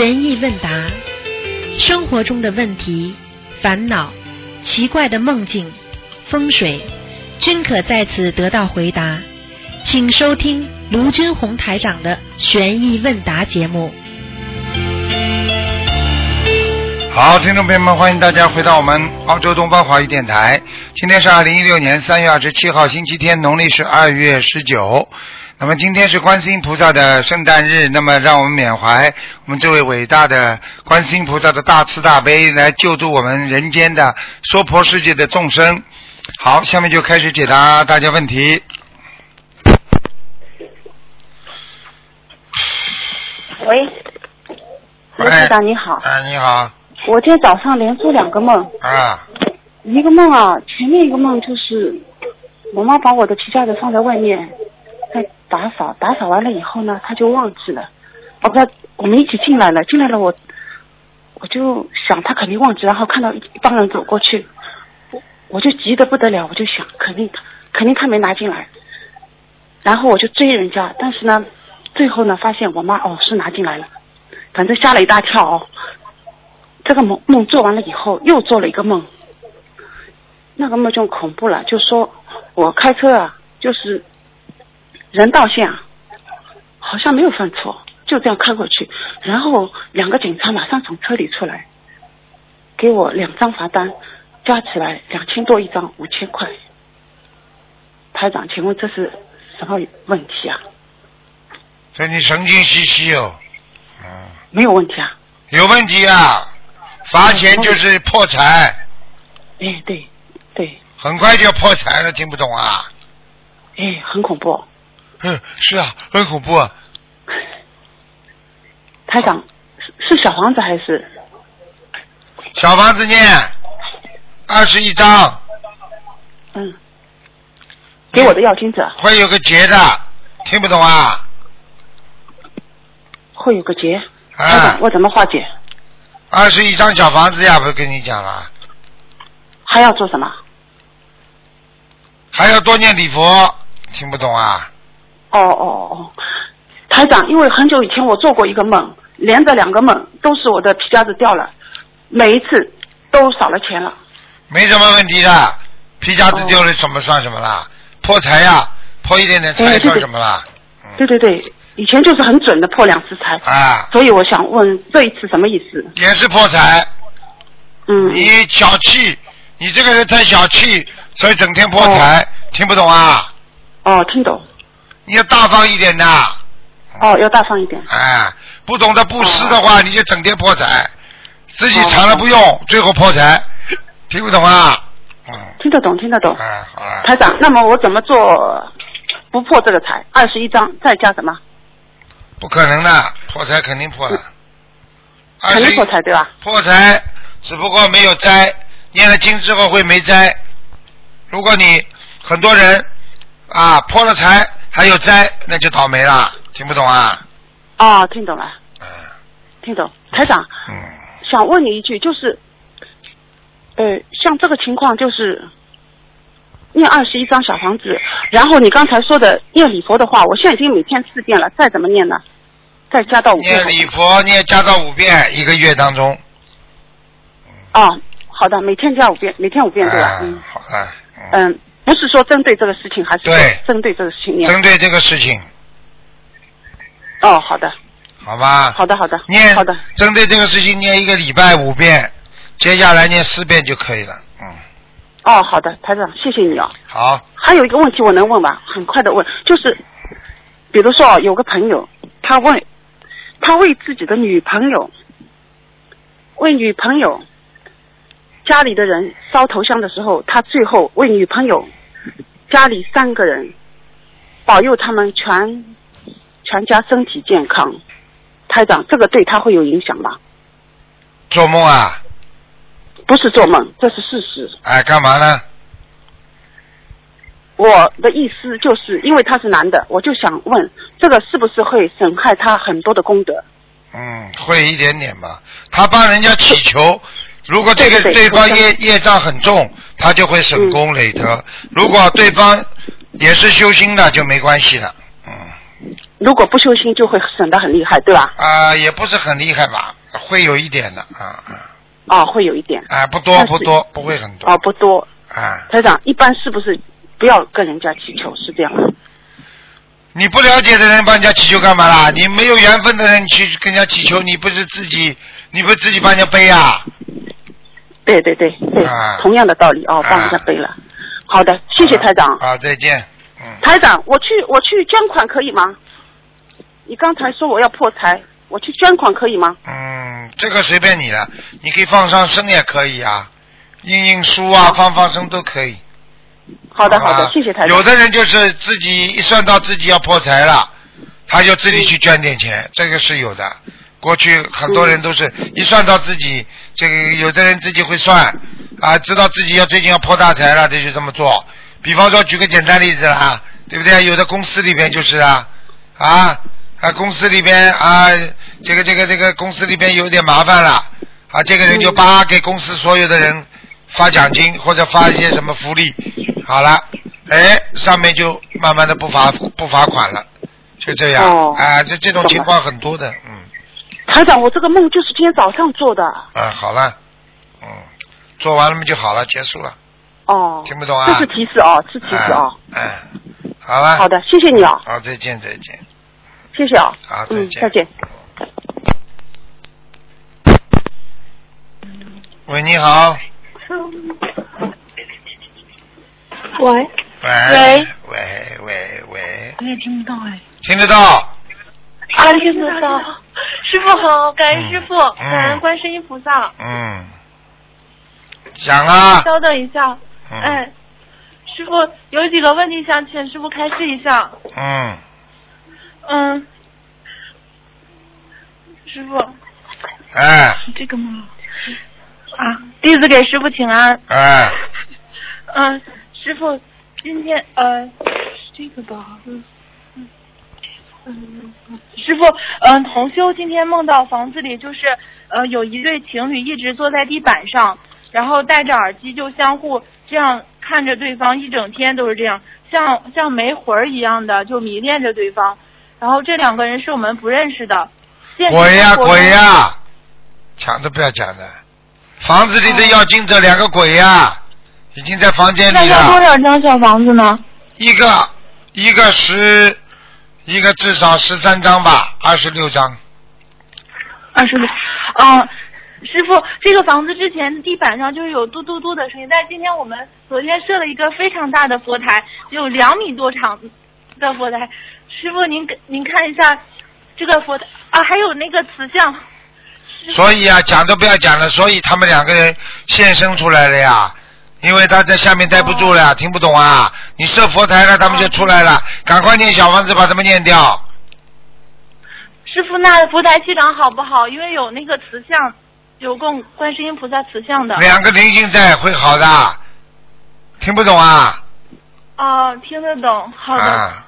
悬疑问答，生活中的问题、烦恼、奇怪的梦境、风水，均可在此得到回答。请收听卢军红台长的悬疑问答节目。好，听众朋友们，欢迎大家回到我们澳洲东方华语电台。今天是二零一六年三月二十七号，星期天，农历是二月十九。那么今天是观世音菩萨的圣诞日，那么让我们缅怀我们这位伟大的观世音菩萨的大慈大悲，来救度我们人间的娑婆世界的众生。好，下面就开始解答大家问题。喂，卢喂台长你好，哎，你好，我今天早上连做两个梦，啊，一个梦啊，前面一个梦就是我妈把我的皮夹子放在外面，在打扫，打扫完了以后呢，他就忘记了，哦不，我们一起进来了，进来了我我就想他肯定忘记，然后看到一帮人走过去，我我就急得不得了，我就想肯定她肯定他没拿进来，然后我就追人家，但是呢，最后呢发现我妈哦是拿进来了，反正吓了一大跳哦。这个梦梦做完了以后，又做了一个梦，那个梦就恐怖了，就说我开车啊，就是人道线啊，好像没有犯错，就这样开过去，然后两个警察马上从车里出来，给我两张罚单，加起来两千多一张，五千块。排长，请问这是什么问题啊？这你神经兮兮哦，嗯，没有问题啊？有问题啊，罚钱就是破财，哎，对，对，很快就要破财了，听不懂啊？哎，很恐怖。嗯，是啊，很恐怖啊。台长，是是小房子还是？小房子念二十一张，嗯，给我的要金子会有个结的，听不懂啊？会有个结，啊长，，我怎么化解？二十一张小房子呀，不是跟你讲了，还要做什么？还要多念礼佛，听不懂啊？哦哦哦哦，台长，因为很久以前我做过一个梦，连着两个梦都是我的皮夹子掉了，每一次都少了钱了。没什么问题的，皮夹子丢了什么算什么啦？破财呀，破一点点财算什么啦？对对对，以前就是很准的破两次财，啊，所以我想问这一次什么意思？也是破财。嗯，你小气，你这个人太小气，所以整天破财，听不懂啊？哦，听懂。你要大方一点的，哦，要大方一点。哎，不懂得布施的哦话，你就整天破财，自己藏了不用，最后破财，听不懂啊？嗯，听得懂，听得懂。哎，好了，台长，那么我怎么做不破这个财？二十一张再加什么？不可能的，破财肯定破了，肯定破财对吧？破财，只不过没有灾，念了经之后会没灾。如果你很多人啊破了财还有灾，那就倒霉了，听不懂啊？哦，听懂了，嗯听懂。台长，嗯，想问你一句，就是，呃，像这个情况，就是念二十一张小房子，然后你刚才说的念礼佛的话，我现在已经每天四遍了，再怎么念呢？再加到五遍念礼佛念加到五遍一个月当中，哦，好的，每天加五遍，每天五遍对吧？啊嗯好的，嗯，嗯，不是说针对这个事情，还是说对针对这个事情念？针对这个事情，哦，好的，好吧？好的，好的，念好的，针对这个事情念一个礼拜五遍，接下来念四遍就可以了。嗯，哦，好的，台长，谢谢你哦。好，还有一个问题我能问吧？很快的问，就是，比如说哦有个朋友，他问，他为自己的女朋友，为女朋友家里的人烧头香的时候，他最后为女朋友家里三个人保佑他们全全家身体健康。台长，这个对他会有影响吗？做梦啊？不是做梦，这是事实。哎，干嘛呢？我的意思就是因为他是男的，我就想问，这个是不是会损害他很多的功德？嗯，会一点点吧。他帮人家祈求，如果这个对方业业障很重，他就会损功累德；如果对方也是修心的，就没关系了。嗯，如果不修心就会损得很厉害，对吧？啊、也不是很厉害吧，会有一点的，啊啊啊，会有一点。啊，不多不多，不会很多，啊，不多。啊，台长，一般是不是不要跟人家祈求？是这样的？你不了解的人帮人家祈求干嘛啦？你没有缘分的人去跟人家祈求，你不是自己，你不是自己帮人家背啊？对对对对，啊同样的道理哦，帮人家背了。好的，谢谢台长。啊，再见，嗯，台长，我去我去捐款可以吗？你刚才说我要破财，我去捐款可以吗？嗯，这个随便你了，你可以放上声也可以啊，印印书啊，放放声都可以。好的好的，谢谢台长。有的人就是自己一算到自己要破财了，他就自己去捐点钱，这个是有的。过去很多人都是一算到自己，这个有的人自己会算啊，知道自己要最近要破大财了，他就这么做。比方说，举个简单例子啦，对不对？有的公司里边就是啊啊啊，公司里边啊，这个这个这个公司里边有点麻烦了啊，这个人就叭给公司所有的人发奖金或者发一些什么福利，好了，哎，上面就慢慢的不罚不罚款了，就这样哦。啊，这这种情况很多的，嗯台长，我这个梦就是今天早上做的。啊，好了，嗯，做完了嘛就好了，结束了，哦。听不懂啊？这是提示哦，是提示哦。哎，哎好了，好的，谢谢你哦，好，再见再见，谢谢哦。好，再嗯，见，再见。喂，你好，喂，喂喂喂喂喂，我也听不到哎。听得到？啊，听得到。师傅好，感恩师傅，嗯感恩观世音菩萨。嗯，讲啊，稍等一下，嗯哎，师傅有几个问题想请师傅开示一下。嗯，嗯，师傅，哎是这个吗？啊，弟子给师傅请安。哎，嗯，师傅，今天呃是这个吧？嗯师傅，嗯、同修今天梦到房子里就是呃有一对情侣一直坐在地板上，然后戴着耳机就相互这样看着对方，一整天都是这样，像像没魂儿一样的就迷恋着对方。然后这两个人是我们不认识的。鬼呀鬼！呀，讲都不要讲的，房子里的要进这两个鬼呀，已经在房间里那要多，少张小房子呢？一个一个十，一个至少十三张吧，二十六张。二十六，嗯，师傅，这个房子之前地板上就是有嘟嘟嘟的声音，但是今天我们昨天设了一个非常大的佛台，有两米多长的佛台。师傅，您您看一下这个佛台啊，还有那个瓷像。所以啊，讲都不要讲了，所以他们两个人现身出来了呀。因为他在下面待不住了，听不懂啊！你设佛台了，他们就出来了，赶快念小房子把他们念掉。师傅，那佛台气场好不好？因为有那个慈像，有供观世音菩萨慈像的。两个灵性在会好的，听不懂啊？哦，听得懂，好的，啊，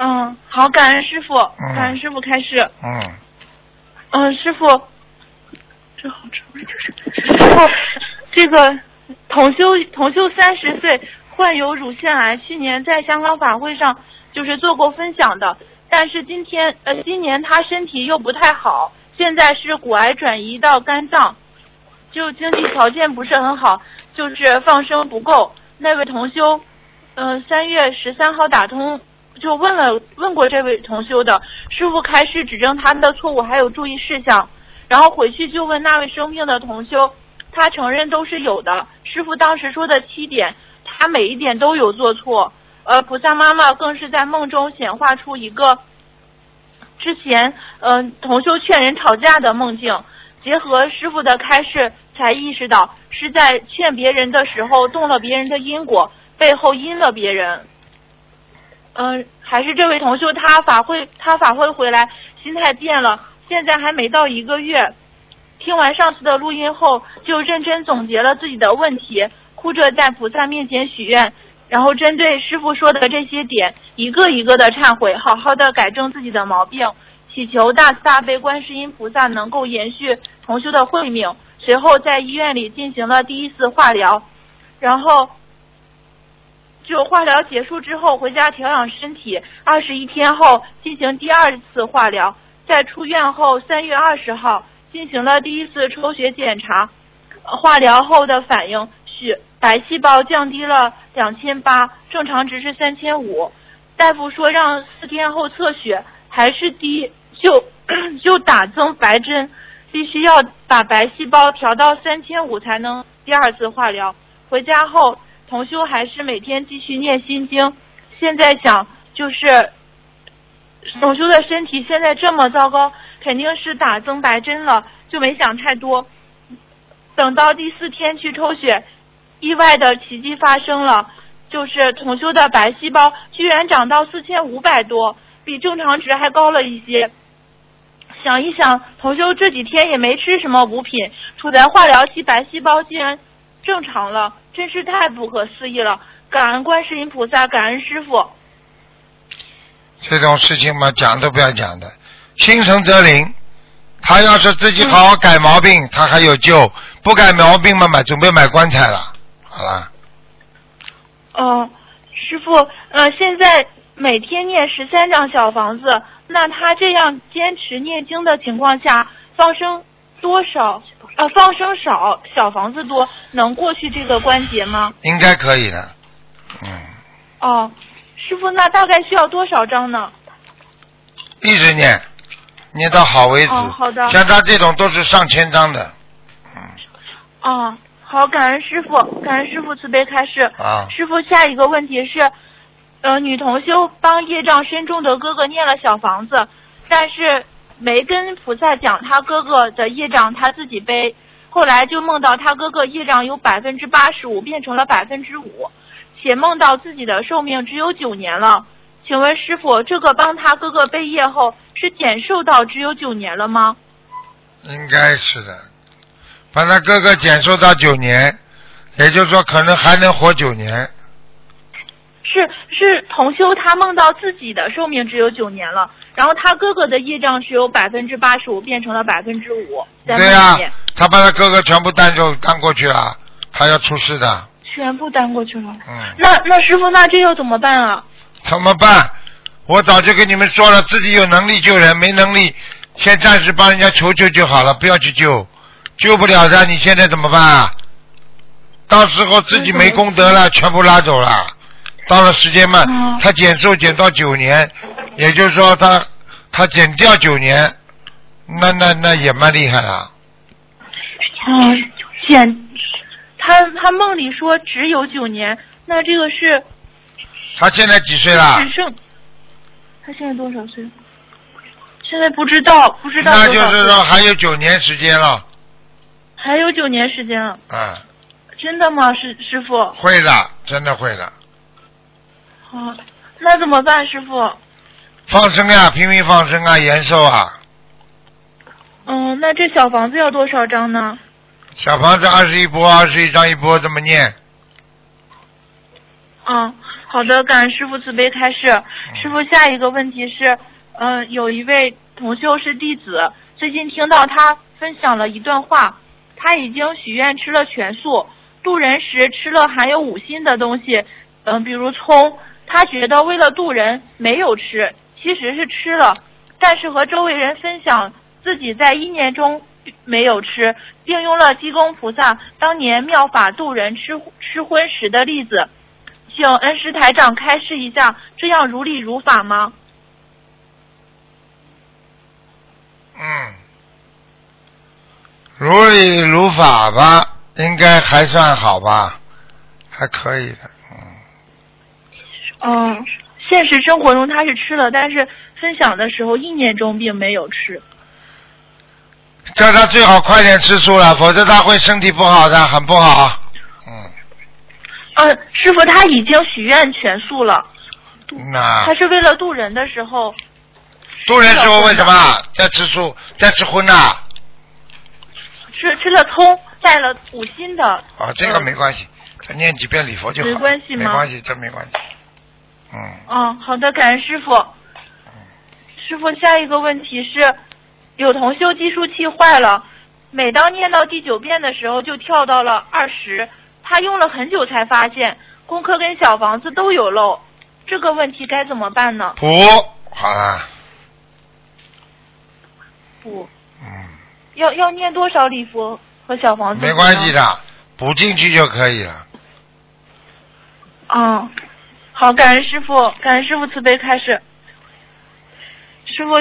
嗯，好，感恩师傅，嗯感恩师傅开示。嗯，嗯，师傅，这好吃不是就是师傅，这个同修同修三十岁，患有乳腺癌，去年在香港法会上就是做过分享的，但是今天呃今年他身体又不太好，现在是骨癌转移到肝脏，就经济条件不是很好，就是放生不够。那位同修，嗯、三月十三号打通就问了问过这位同修的师傅开始指正他的错误还有注意事项，然后回去就问那位生病的同修，他承认都是有的。师傅当时说的七点，他每一点都有做错。呃，菩萨妈妈更是在梦中显化出一个之前嗯、同修劝人吵架的梦境，结合师傅的开示，才意识到是在劝别人的时候动了别人的因果，背后阴了别人。嗯、还是这位同修，他法会他法会回来，心态变了，现在还没到一个月。听完上次的录音后，就认真总结了自己的问题，哭着在菩萨面前许愿，然后针对师傅说的这些点，一个一个的忏悔，好好的改正自己的毛病，祈求大慈大悲观世音菩萨能够延续同修的慧命。随后在医院里进行了第一次化疗，然后就化疗结束之后回家调养身体，二十一天后进行第二次化疗，在出院后三月二十号进行了第一次抽血检查，化疗后的反应血白细胞降低了两千八，正常值是三千五。大夫说让四天后测血，还是低，就 就打增白针，必须要把白细胞调到三千五才能第二次化疗。回家后，同修还是每天继续念心经。现在想就是，同修的身体现在这么糟糕，肯定是打增白针了，就没想太多。等到第四天去抽血，意外的奇迹发生了，就是同修的白细胞居然长到四千五百多，比正常值还高了一些。想一想，同修这几天也没吃什么补品，处在化疗期，白细胞竟然正常了，真是太不可思议了！感恩观世音菩萨，感恩师傅。这种事情嘛，讲都不要讲的，心诚则灵。他要是自己好好改毛病，他还有救；不改毛病嘛，买准备买棺材了。好了，哦，师傅，呃，现在每天念十三张小房子，那他这样坚持念经的情况下，放生多少？呃，放生少，小房子多，能过去这个关节吗？应该可以的。嗯，哦，师傅，那大概需要多少张呢？一直念，念到好为止。哦好的像他这种都是上千张的。嗯哦，好，感恩师傅，感恩师傅慈悲开示。啊，师傅，下一个问题是，呃，女同修帮业障深重的哥哥念了小房子，但是没跟菩萨讲他哥哥的业障他自己背，后来就梦到他哥哥业障有百分之八十五变成了百分之五，且梦到自己的寿命只有九年了。请问师傅，这个帮他哥哥背业后是减寿到只有九年了吗？应该是的。把他哥哥减寿到九年，也就是说可能还能活九年。是是同修他梦到自己的寿命只有九年了，然后他哥哥的业障是由百分之八十五变成了百分之五，对呀、他把他哥哥全部担走担过去了，他要出事的。全部担过去了。嗯，那那师傅，那这要怎么办啊？怎么办？我早就跟你们说了，自己有能力救人，没能力先暂时帮人家求救就好了，不要去救，救不了的，你现在怎么办啊？到时候自己没功德了，全部拉走了。到了时间嘛，哦他减寿减到九年，也就是说他他减掉九年，那那那也蛮厉害了。嗯，减，他他梦里说只有九年，那这个是他现在几岁了只？剩，他现在多少岁？现在不知道，不知道那就是说还有九年时间了。还有九年时间了，嗯，真的吗？师师傅？会的，真的会的。好，那怎么办，师傅？放生呀，拼命放生啊，延寿啊。嗯，那这小房子要多少张呢？小房子二十一波，二十一张一波，这么念。嗯，好的，感恩师傅慈悲开示。师傅，下一个问题是，嗯、有一位同修是弟子，最近听到他分享了一段话，他已经许愿吃了全素，渡人时吃了含有五辛的东西，嗯、比如葱，他觉得为了渡人没有吃，其实是吃了，但是和周围人分享自己在一年中没有吃，并用了济公菩萨当年妙法渡人吃吃荤食的例子。请恩师台长开示一下，这样如理如法吗？嗯，如理如法吧，应该还算好吧，还可以的。嗯，嗯，现实生活中他是吃了，但是分享的时候意念中并没有吃。叫他最好快点吃素了，否则他会身体不好的，很不好。嗯，嗯，师傅他已经许愿全素了，那他是为了渡人的时候，渡人时候为什么在吃素，在吃荤呐？吃吃了葱，带了五辛的。啊，这个没关系，再念几遍礼佛就好。没关系吗没关系，这没关系。嗯，嗯，好的，感恩师傅。师傅，下一个问题是，有同修计数器坏了，每当念到第九遍的时候就跳到了二十，他用了很久才发现，功课跟小房子都有漏，这个问题该怎么办呢？补好了，补嗯，要要念多少礼佛和小房子？没关系。的，补进去就可以了。嗯，好，感恩师傅，感恩师傅慈悲开始。师傅，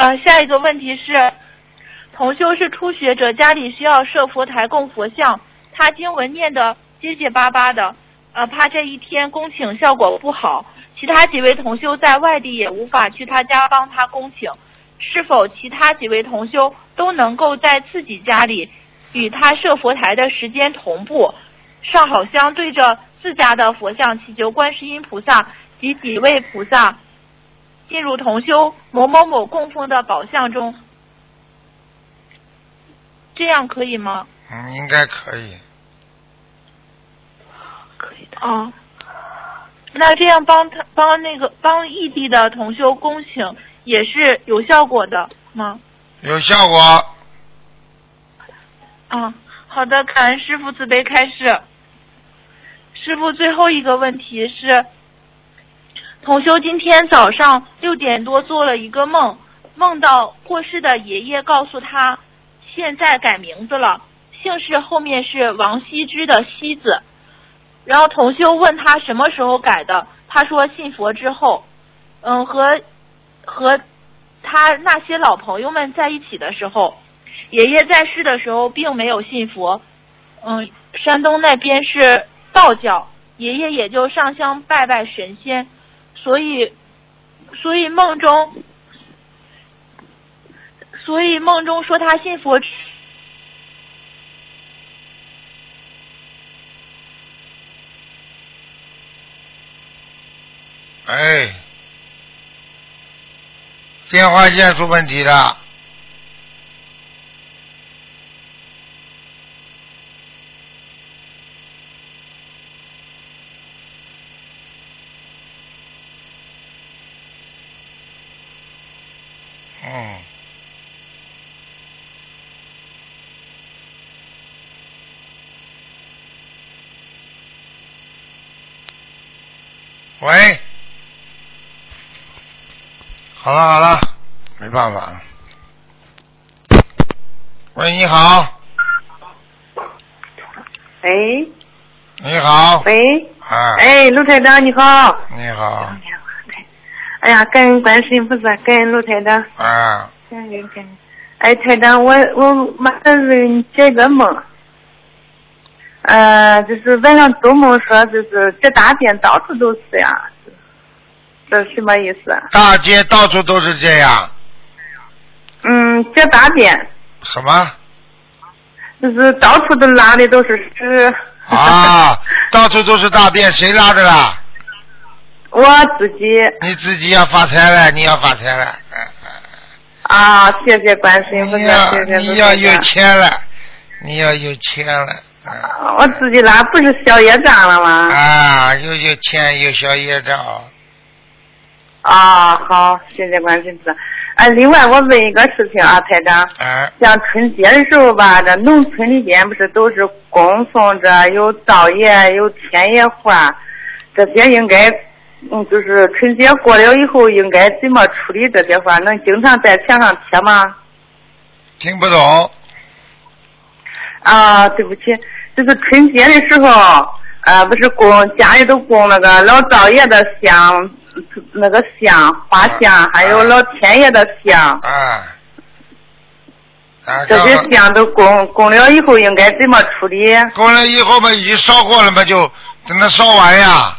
呃，下一个问题是，同修是初学者，家里需要设佛台供佛像，他经文念的结结巴巴的，呃，怕这一天恭请效果不好，其他几位同修在外地也无法去他家帮他恭请，是否其他几位同修都能够在自己家里与他设佛台的时间同步，上好香对着自家的佛像祈求观世音菩萨及几位菩萨进入同修某某某供奉的宝像中，这样可以吗？嗯，应该可以。可以的。哦，那这样帮他帮那个帮异地的同修恭请也是有效果的吗？有效果。啊，好的，感恩师傅慈悲开示。师傅最后一个问题是，同修今天早上六点多做了一个梦，梦到过世的爷爷告诉他，现在改名字了，姓氏后面是王羲之的羲字。然后同修问他什么时候改的，他说信佛之后，嗯，和和他那些老朋友们在一起的时候，爷爷在世的时候并没有信佛，嗯，山东那边是道教，爷爷也就上香拜拜神仙，所以，所以梦中，所以梦中说他信佛。哎，电话线出问题了。嗯。喂，好了好了，没办法了。喂，你好，喂。你好，喂，啊，哎，陆台长你好。你好，哎呀，感恩观世音菩萨，感恩卢台长，啊，感恩感恩。哎，台长，我我马上给你解个梦。呃，就是晚上做梦说，就是这大便到处都是呀，这什么意思？大街到处都是这样，嗯，这大便什么就是到处都拉的都是屎。啊？到处都是大便，谁拉的啦？我自己你自己要发财了，你要发财了，嗯啊，谢谢观世音菩萨，你要谢谢你要有。钱了，你要有钱了，嗯啊我自己拉不是小业障了吗？啊，又有钱有小业障，啊，好，谢谢观世音菩萨。哎，另外我问一个事情啊，台长，啊，像春节的时候吧，这农村里边不是都是供奉着有灶爷、有天爷花，这些应该，嗯，就是春节过了以后应该怎么处理这些话？能经常在墙上贴吗？听不懂，啊，对不起，就是春节的时候，呃，不是供家里都供那个老灶爷的香，那个香花香，还有老天爷的香，啊，啊，这些香都供供了以后应该怎么处理？供了以后嘛，已经烧过了嘛，就等它烧完呀。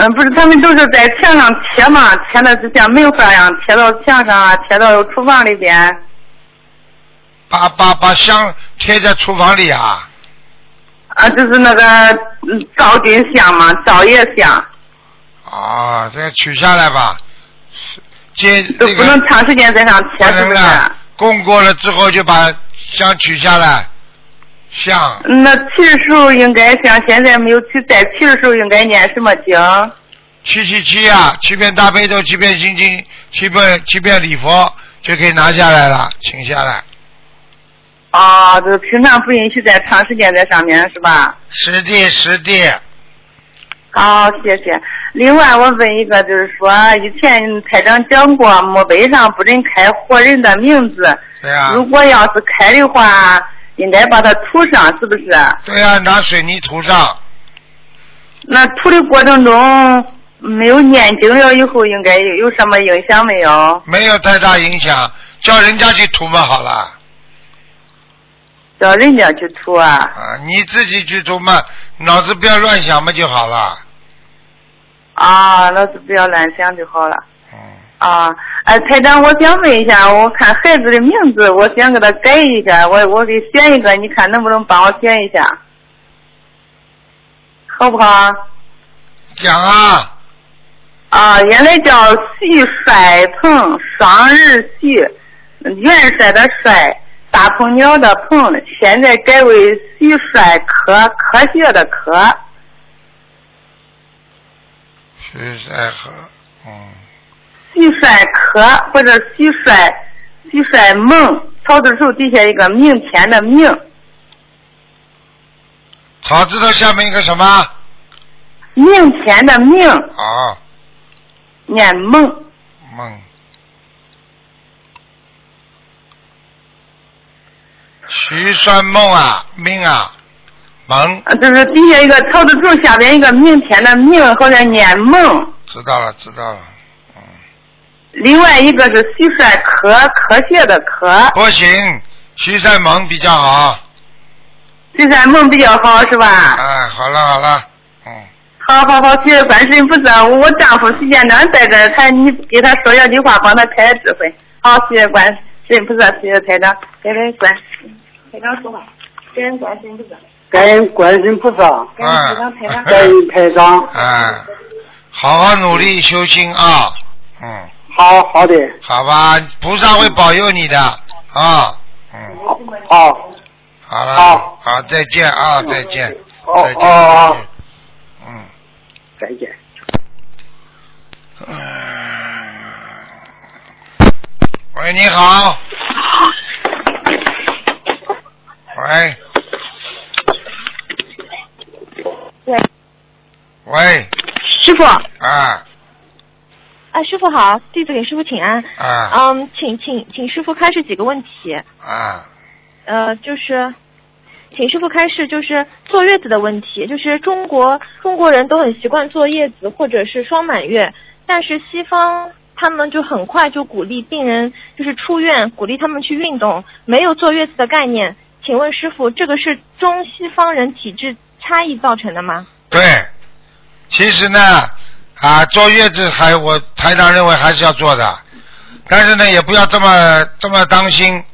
嗯，不是，他们都是在墙上贴嘛，贴的是像门花一样贴到墙上啊，贴到厨房里边。把把把香贴在厨房里啊，啊，就是那个嗯灶君香嘛，灶爷香，啊，这取下来吧，接这都不能长时间在上贴，不是不是？供过了之后就把香取下来，香那起的时候应该像现在没有起，在起的时候应该念什么经？七七七啊，七遍大悲咒，七遍心经，七遍七遍礼佛就可以拿下来了，请下来。啊，就是平常不允许再长时间在上面是吧？实地实地，好，谢谢。另外，我问一个，就是说，以前台长讲过，墓碑上不准开活人的名字。对啊、如果要是开的话，应该把它涂上，是不是？对呀、拿水泥涂上，那涂的过程中没有念经了以后，应该有有什么影响没有？没有太大影响，叫人家去涂嘛好了。叫人家去涂啊？啊，你自己去涂嘛，脑子不要乱想嘛就好了。啊，脑子不要乱想就好了。嗯，啊，哎，台长，我想问一下，我看孩子的名字，我想给他改一下，我我给选一个，你看能不能帮我选一下？好不好？讲啊，啊，原来叫徐帅鹏，双日徐，元帅的帅，大鹏鸟的鹏，现在改为徐帅科，科学的科。徐帅和，嗯，徐帅科或者徐帅徐帅梦，草字头底下一个明天的明，草字头下面一个什么？明天的明，啊，念梦。梦。徐帅梦啊，命啊，梦，啊，就是底下一个草字头，下边一个明天的明，好像念梦。知道了，知道了。嗯，另外一个是徐帅科，科学的科。不行，徐赛蒙比较好。徐帅萌比较好是吧？哎，好了好了，嗯，好好好，谢谢观世音菩萨。我丈夫徐建长在这儿，他你给他说两句话，帮他开智慧。好，谢谢观世音菩萨，谢谢台长，感恩观世音台长说话，感恩观世音菩萨，感恩观世音菩萨，感恩台长。感恩台长。哎，好好努力修心啊，嗯，好好的，好吧，菩萨会保佑你的啊，嗯，好，好了，好好，再见啊，再见，哦再见，哦再见嗯。再见。嗯喂，你好。喂。喂。喂，师傅，啊，啊师傅好，弟子给师傅请安。啊嗯，请请请师傅开示几个问题。啊！呃，就是，请师傅开示，就是坐月子的问题。就是中国中国人都很习惯坐月子或者是双满月，但是西方他们就很快就鼓励病人就是出院，鼓励他们去运动，没有坐月子的概念。请问师傅，这个是中西方人体质差异造成的吗？对，其实呢，啊，坐月子还我台长认为还是要做的，但是呢，也不要这么这么当心，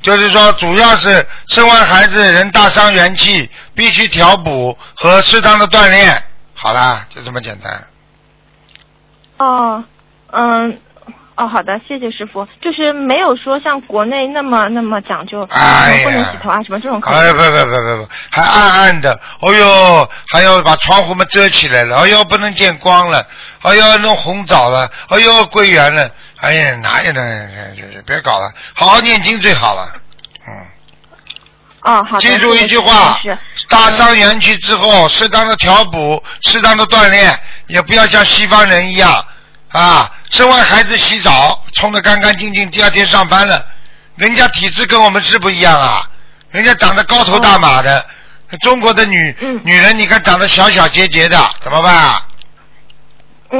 就是说，主要是生完孩子人大伤元气，必须调补和适当的锻炼。好啦，就这么简单。哦，嗯，哦，好的，谢谢师傅。就是没有说像国内那么那么讲究，哎不能洗头啊什么这种。哎，不不不不不，还暗暗的，哦哟，还要把窗户们遮起来了，哦哟，不能见光了，哦哟，弄红枣了，哦哟，桂圆了，哎呀，哪有呢？别搞了，好好念经最好了，嗯。哦，好的。记住一句话大伤元气之后，适当的调补，适当的锻炼，也不要像西方人一样啊，生完孩子洗澡冲得干干净净，第二天上班了，人家体质跟我们是不一样啊，人家长得高头大马的，中国的女、嗯女人你看长得小小结结的，怎么办啊？嗯，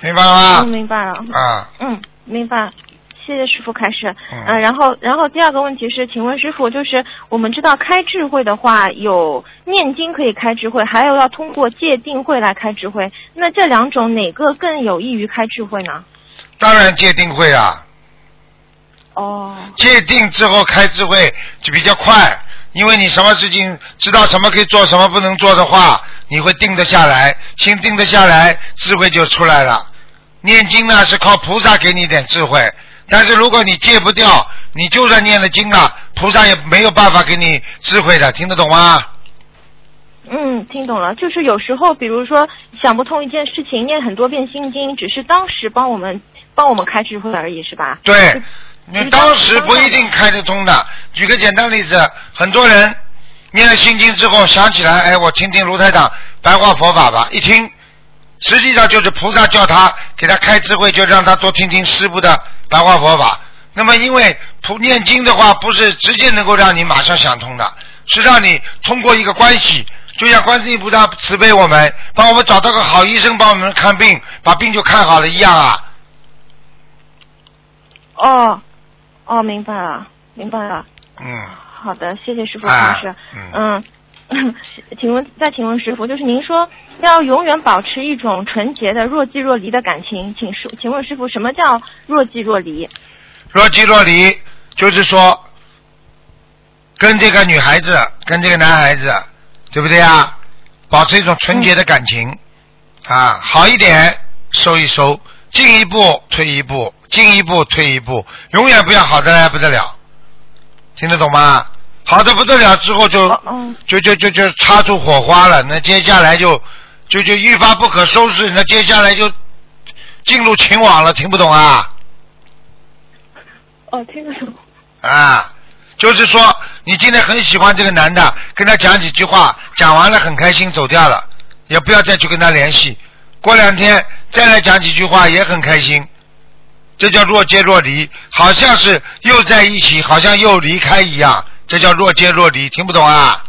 明白了吗嗯，？明白了。啊，嗯，明白。谢谢师傅开始。嗯呃然后，然后第二个问题是，请问师傅，就是我们知道开智慧的话，有念经可以开智慧，还有要通过戒定慧来开智慧。那这两种哪个更有益于开智慧呢？当然戒定慧啊。哦，界定之后开智慧就比较快，因为你什么事情知道什么可以做，什么不能做的话，你会定得下来，心定得下来，智慧就出来了。念经呢是靠菩萨给你点智慧，但是如果你戒不掉，你就算念了经了，菩萨也没有办法给你智慧的，听得懂吗？嗯，听懂了。就是有时候，比如说想不通一件事情，念很多遍心经，只是当时帮我们帮我们开智慧而已，是吧？对，你当时不一定开得通的。举个简单例子，很多人念了心经之后想起来，哎，我听听卢台长白话佛法吧，一听，实际上就是菩萨叫他给他开智慧，就让他多听听师傅的白话佛法。那么，因为普念经的话，不是直接能够让你马上想通的，是让你通过一个关系，就像观世音菩萨慈悲我们，帮我们找到个好医生帮我们看病，把病就看好了一样啊。哦，哦，明白了，明白了。嗯，好的，谢谢师傅啊开示。嗯嗯，请问再请问师傅，就是您说要永远保持一种纯洁的若即若离的感情，请师请问师傅什么叫若即若离？若即若离，就是说，跟这个女孩子，跟这个男孩子，对不对啊？保持一种纯洁的感情，啊，好一点收一收，进一步退一步，进一步退一步，永远不要好的来不得了，听得懂吗？好的不得了之后就哦嗯就就就就擦出火花了，那接下来就就就愈发不可收拾，那接下来就进入情网了，听不懂啊？哦，听得懂。啊，就是说你今天很喜欢这个男的，跟他讲几句话，讲完了很开心走掉了，也不要再去跟他联系。过两天再来讲几句话也很开心，这叫若即若离，好像是又在一起，好像又离开一样，这叫若即若离，听不懂啊？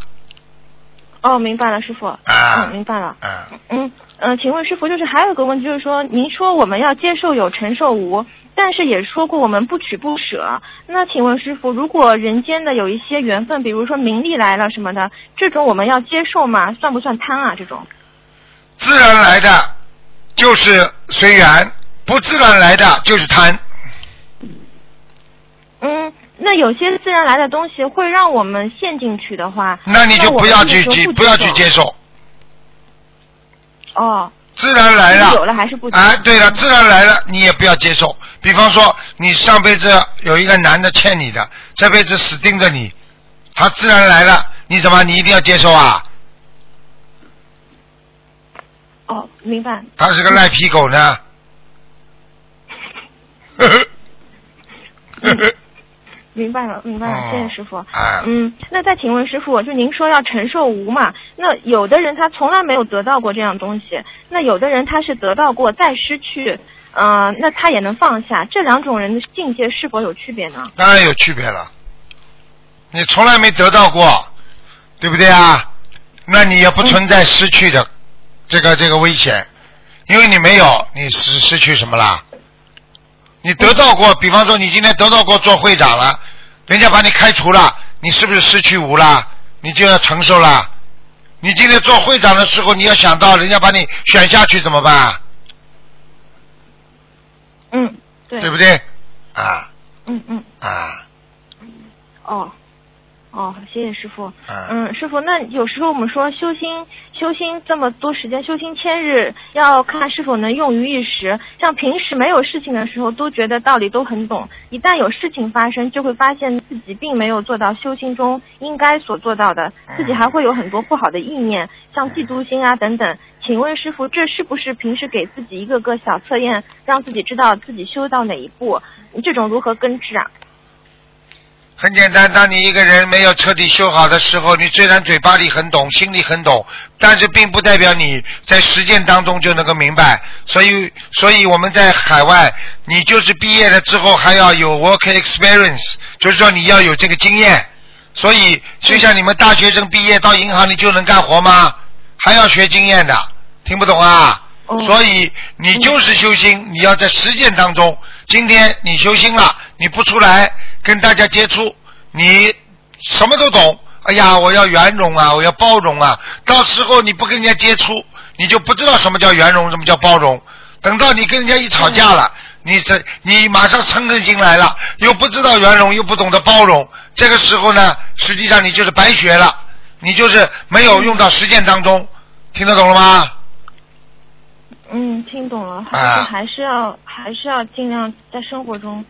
哦，明白了，师傅。啊嗯，明白了。嗯，嗯嗯、呃请问师傅，就是还有个问题，就是说，您说我们要接受有承受无，但是也说过我们不取不舍。那请问师傅，如果人间的有一些缘分，比如说名利来了什么的，这种我们要接受吗？算不算贪啊？这种？自然来的就是随缘，不自然来的就是贪。嗯，那有些自然来的东西会让我们陷进去的话，那你就不要去接不要去接受，哦，自然来了。有了还是不接哎，对了，自然来了，你也不要接受。比方说，你上辈子有一个男的欠你的，这辈子死盯着你，他自然来了，你怎么你一定要接受啊？哦，明白。他是个赖皮狗呢。呵呵呵呵明白了，明白了，谢谢师傅。哎嗯，那再请问师傅，就您说要承受无嘛？那有的人他从来没有得到过这样东西，那有的人他是得到过再失去，呃，那他也能放下，这两种人的境界是否有区别呢？当然有区别了。你从来没得到过，对不对啊？那你也不存在失去的这个这个危险，因为你没有，你失失去什么啦？你得到过，比方说你今天得到过做会长了，人家把你开除了，你是不是失去无了？你就要承受了。你今天做会长的时候，你要想到人家把你选下去怎么办？嗯，对，对不对？啊嗯嗯，啊哦。哦，谢谢师傅。啊！嗯，师傅，那有时候我们说修心，修心这么多时间，修心千日，要看是否能用于一时。像平时没有事情的时候，都觉得道理都很懂；一旦有事情发生，就会发现自己并没有做到修心中应该所做到的，自己还会有很多不好的意念，像嫉妒心啊等等。请问师傅，这是不是平时给自己一个个小测验，让自己知道自己修到哪一步？这种如何根治啊？很简单，当你一个人没有彻底修好的时候，你虽然嘴巴里很懂，心里很懂，但是并不代表你在实践当中就能够明白。所以，所以我们在海外，你就是毕业了之后还要有 work experience，就是说你要有这个经验。所以，就像你们大学生毕业到银行里就能干活吗？还要学经验的，听不懂啊？哦所以你就是修心，你要在实践当中。今天你修心了，你不出来跟大家接触，你什么都懂。哎呀，我要圆融啊，我要包容啊。到时候你不跟人家接触，你就不知道什么叫圆融，什么叫包容。等到你跟人家一吵架了，你这你马上嗔恨心来了，又不知道圆融，又不懂得包容。这个时候呢，实际上你就是白学了，你就是没有用到实践当中。听得懂了吗？嗯，听懂了，还啊是还是要还是要尽量在生活中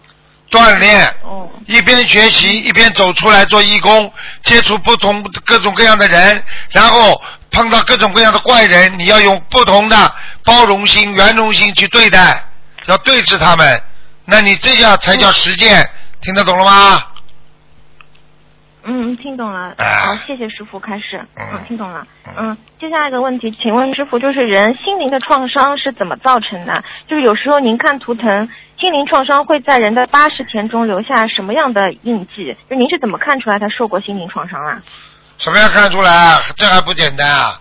锻炼，哦。一边学习一边走出来做义工，接触不同各种各样的人，然后碰到各种各样的怪人，你要用不同的包容心、圆融心去对待，要对峙他们。那你这样才叫实践，听得懂了吗？嗯，听懂了。哎好，谢谢师傅开始。嗯嗯，听懂了嗯。嗯，接下来一个问题，请问师傅，就是人心灵的创伤是怎么造成的？就是有时候您看图腾，心灵创伤会在人的八十天中留下什么样的印记？就您是怎么看出来他受过心灵创伤啊？什么样看出来啊？这还不简单啊！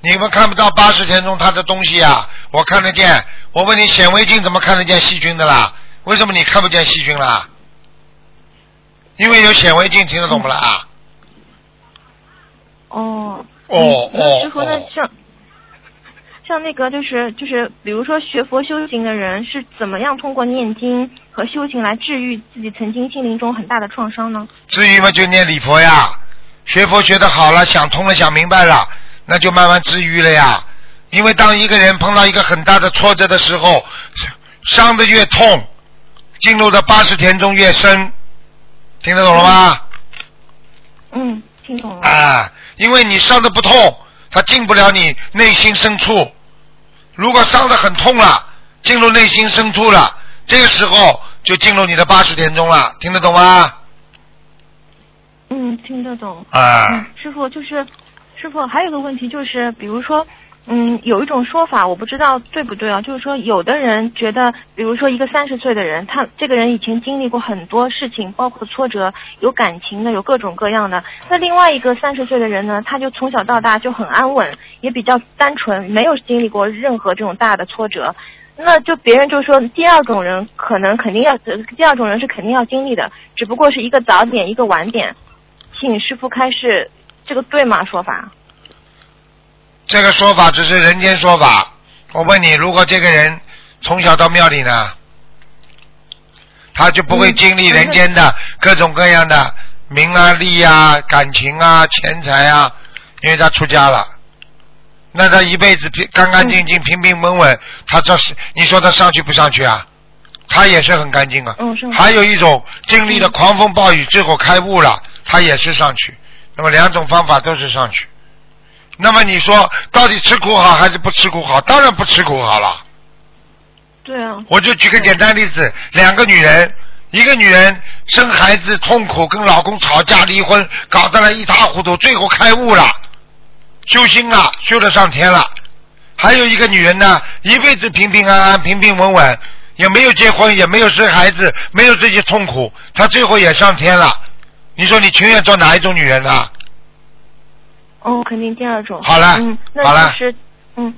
你们看不到八十天中他的东西啊，我看得见。我问你，显微镜怎么看得见细菌的啦？为什么你看不见细菌啦？因为有显微镜，听得懂不啦？啊？哦。哦哦师傅，那哦像像那个就是就是，比如说学佛修行的人是怎么样通过念经和修行来治愈自己曾经心灵中很大的创伤呢？治愈嘛，就念礼佛呀，学佛学的好了，想通了，想明白了，那就慢慢治愈了呀。因为当一个人碰到一个很大的挫折的时候，伤的越痛，进入的八十田中越深，听得懂了吗？嗯，听懂了。啊，因为你伤的不痛，它进不了你内心深处。如果伤的很痛了，进入内心深处了，这个时候就进入你的八十点钟了，听得懂吗？嗯，听得懂。啊嗯，师傅就是，师傅还有个问题就是，比如说，嗯，有一种说法我不知道对不对啊，就是说有的人觉得，比如说一个三十岁的人，他这个人以前经历过很多事情，包括挫折，有感情的，有各种各样的。那另外一个三十岁的人呢，他就从小到大就很安稳，也比较单纯，没有经历过任何这种大的挫折。那就别人就说第二种人可能肯定要，第二种人是肯定要经历的，只不过是一个早点，一个晚点。请师傅开示，这个对吗？说法？这个说法只是人间说法。我问你，如果这个人从小到庙里呢，他就不会经历人间的各种各样的名啊、利啊、感情啊、钱财啊，因为他出家了。那他一辈子平干干净净、平平稳稳，他这是你说他上去不上去啊？他也是很干净啊。还有一种经历了狂风暴雨最后开悟了，他也是上去。那么两种方法都是上去。那么你说到底吃苦好还是不吃苦好？当然不吃苦好了。对啊。我就举个简单例子，两个女人，一个女人生孩子痛苦，跟老公吵架离婚，搞得来一塌糊涂，最后开悟了，修心了，修得上天了。还有一个女人呢，一辈子平平安安、平平稳稳，也没有结婚，也没有生孩子，没有这些痛苦，她最后也上天了。你说你情愿做哪一种女人呢？哦，肯定第二种。好了嗯，那就是，嗯，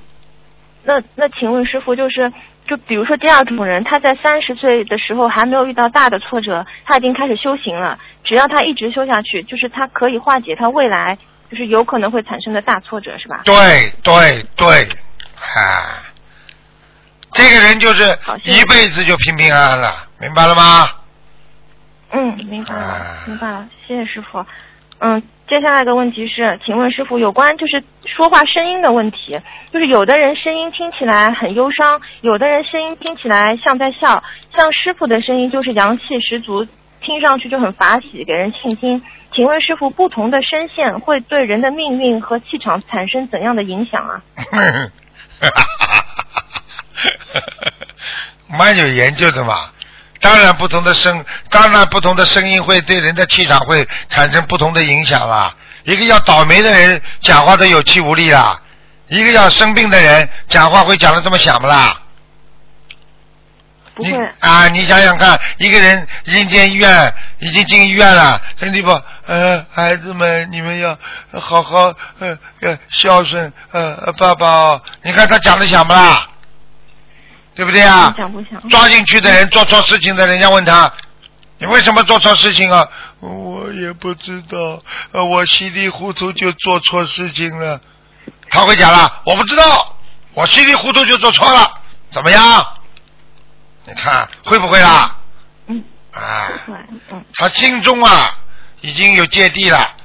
那那请问师傅，就是就比如说第二种人，他在三十岁的时候还没有遇到大的挫折，他已经开始修行了，只要他一直修下去，就是他可以化解他未来就是有可能会产生的大挫折，是吧？对对对，啊，这个人就是一辈子就平平安安了，明白了吗？嗯，明白了啊，明白了，谢谢师傅。嗯，接下来的问题是，请问师傅有关就是说话声音的问题，就是有的人声音听起来很忧伤，有的人声音听起来像在笑，像师傅的声音就是阳气十足，听上去就很法喜，给人信心。请问师傅，不同的声线会对人的命运和气场产生怎样的影响啊？蛮有研究的嘛。当然，不同的声，当然不同的声音会对人的气场会产生不同的影响啦。一个要倒霉的人讲话都有气无力啦，一个要生病的人讲话会讲的这么响不啦？你啊，你想想看，一个人已经进医院，已经进医院了，身体不，呃，孩子们，你们要好好呃呃孝顺呃爸爸哦。你看他讲的响不啦？对不对啊？抓进去的人做错事情的，人家问他，你为什么做错事情啊？我也不知道，呃，我稀里糊涂就做错事情了。他会讲了，我不知道，我稀里糊涂就做错了，怎么样？你看会不会啦？嗯，啊，会，嗯他心中啊已经有芥蒂了，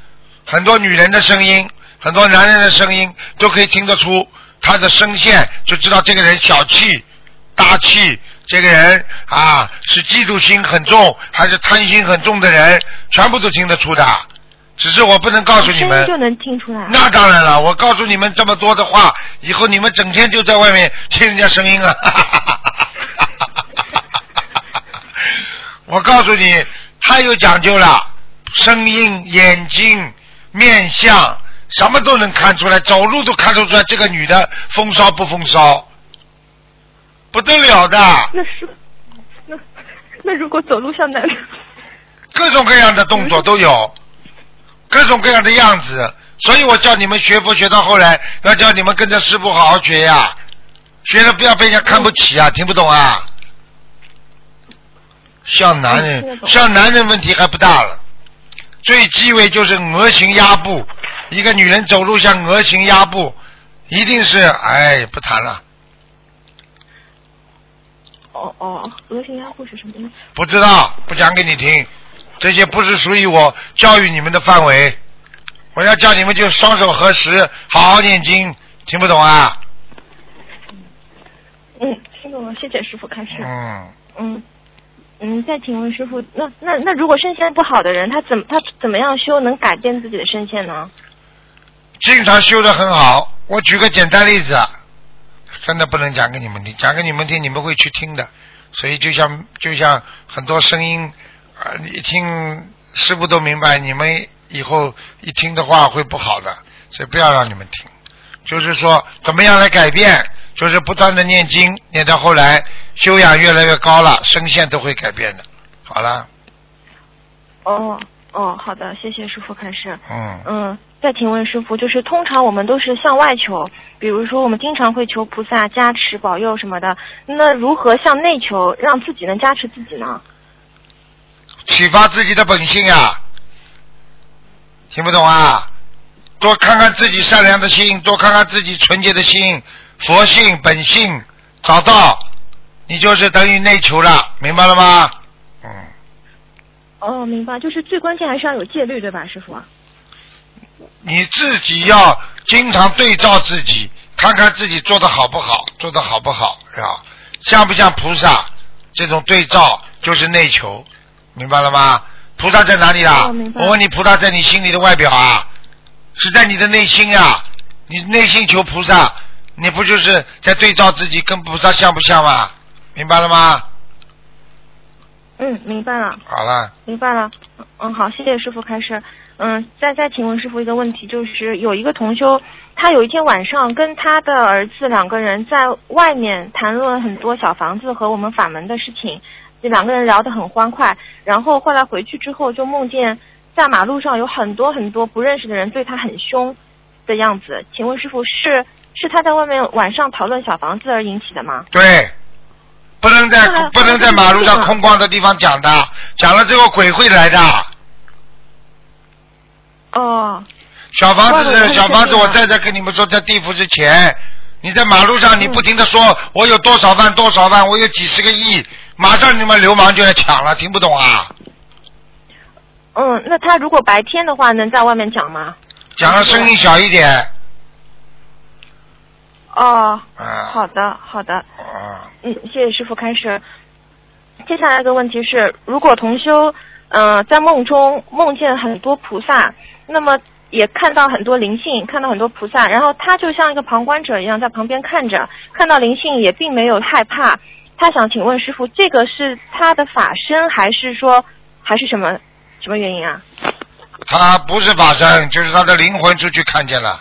很多女人的声音，很多男人的声音都可以听得出他的声线，就知道这个人小气、大气，这个人啊是嫉妒心很重还是贪心很重的人，全部都听得出的。只是我不能告诉你们，就能听出来。那当然了，我告诉你们这么多的话，以后你们整天就在外面听人家声音啊。我告诉你，太有讲究了，声音、眼睛、面相，什么都能看出来，走路都看得出来这个女的风骚不风骚，不得了的，那是那那如果走路像男人，各种各样的动作都有，各种各样的样子，所以我叫你们学佛学到后来，要叫你们跟着师傅好好学呀，学了不要被人家看不起啊，听不懂啊？像男人，像男人问题还不大了，最忌讳就是鹅形压步，一个女人走路像鹅形压步，一定是哎不谈了，哦哦，鹅形压迫是什么意思？不知道不讲给你听，这些不是属于我教育你们的范围，我要叫你们就双手合十，好好念经，听不懂啊？嗯，听懂了，谢谢师傅开始。嗯，嗯嗯，再请问师傅，那那那如果声线不好的人，他怎么他怎么样修能改变自己的声线呢？经常修的很好。我举个简单例子，真的不能讲给你们听，讲给你们听，你们会去听的。所以就像就像很多声音，呃，你一听师傅都明白，你们以后一听的话会不好的，所以不要让你们听。就是说，怎么样来改变？就是不断的念经，念到后来修养越来越高了，声线都会改变的。好了，哦哦，好的，谢谢师傅开始。嗯，嗯，再请问师傅，就是通常我们都是向外求，比如说我们经常会求菩萨加持、保佑什么的，那如何向内求，让自己能加持自己呢？启发自己的本性呀，听不懂啊？多看看自己善良的心，多看看自己纯洁的心，佛性本性找到，你就是等于内求了，明白了吗？嗯，哦，明白，就是最关键还是要有戒律，对吧，师傅？你自己要经常对照自己，看看自己做的好不好，做的好不好呀？像不像菩萨？这种对照就是内求，明白了吗？菩萨在哪里啦？哦我问你，菩萨在你心里的外表啊，是在你的内心呀、你内心求菩萨，你不就是在对照自己跟菩萨像不像吗？明白了吗？嗯，明白了。好了，明白了，嗯，好，谢谢师傅开始。嗯，再再请问师傅一个问题，就是有一个同修，他有一天晚上跟他的儿子两个人在外面谈论很多小房子和我们法门的事情，这两个人聊得很欢快，然后后来回去之后就梦见在马路上有很多很多不认识的人对他很凶的样子，请问师傅是是他在外面晚上讨论小房子而引起的吗？对，不能在 不能在马路上空旷的地方讲的，讲了之后鬼会来的。哦，小房子小房子，我再再跟你们说，在地府之前，你在马路上你嗯不停的说，我有多少万多少万，我有几十个亿，马上你们流氓就来抢了，听不懂啊？嗯，那他如果白天的话能在外面讲吗？讲的声音小一点，哦，啊，好的，好的，啊，嗯，谢谢师傅开始。接下来一个问题是，如果同修，呃，在梦中梦见很多菩萨，那么也看到很多灵性，看到很多菩萨，然后他就像一个旁观者一样在旁边看着，看到灵性也并没有害怕。他想请问师傅，这个是他的法身，还是说还是什么什么原因啊？他不是法身，就是他的灵魂出去看见了，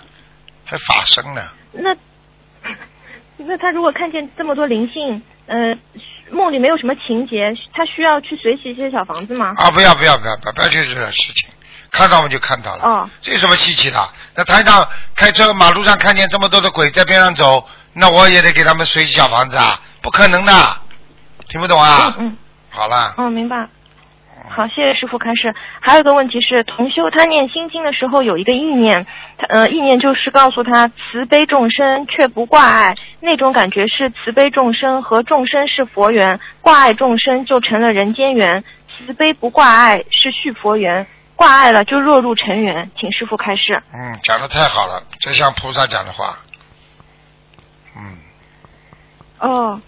还法身呢。那那他如果看见这么多灵性，呃，梦里没有什么情节，他需要去随喜一些小房子吗？啊，不要不要不要不要不要去这事情，看到我们就看到了。哦，这有什么稀奇的？那台上开车马路上看见这么多的鬼在边上走，那我也得给他们随小房子啊？不可能的，听不懂啊？嗯嗯，好了，嗯，明白。好，谢谢师傅开始。还有一个问题是，同修他念心经的时候有一个意念，他呃意念就是告诉他慈悲众生却不挂碍，那种感觉是慈悲众生和众生是佛缘，挂碍众生就成了人间缘，慈悲不挂碍是续佛缘，挂碍了就落入尘缘。请师傅开示。嗯，讲的太好了，这像菩萨讲的话。嗯，哦，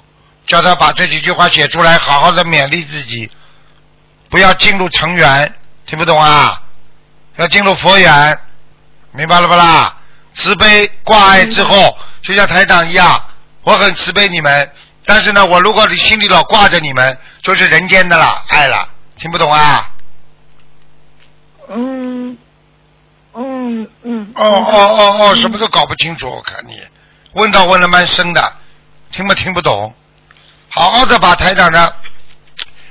叫他把这几句话写出来，好好的勉励自己，不要进入尘缘，听不懂啊？要进入佛缘，明白了不啦？慈悲挂碍之后，就像台长一样，我很慈悲你们，但是呢，我如果你心里老挂着你们，就是人间的了，爱了，听不懂啊？嗯嗯嗯。哦哦哦哦，什么都搞不清楚，我看你问到问的蛮深的，听不听不懂？好好的把台长的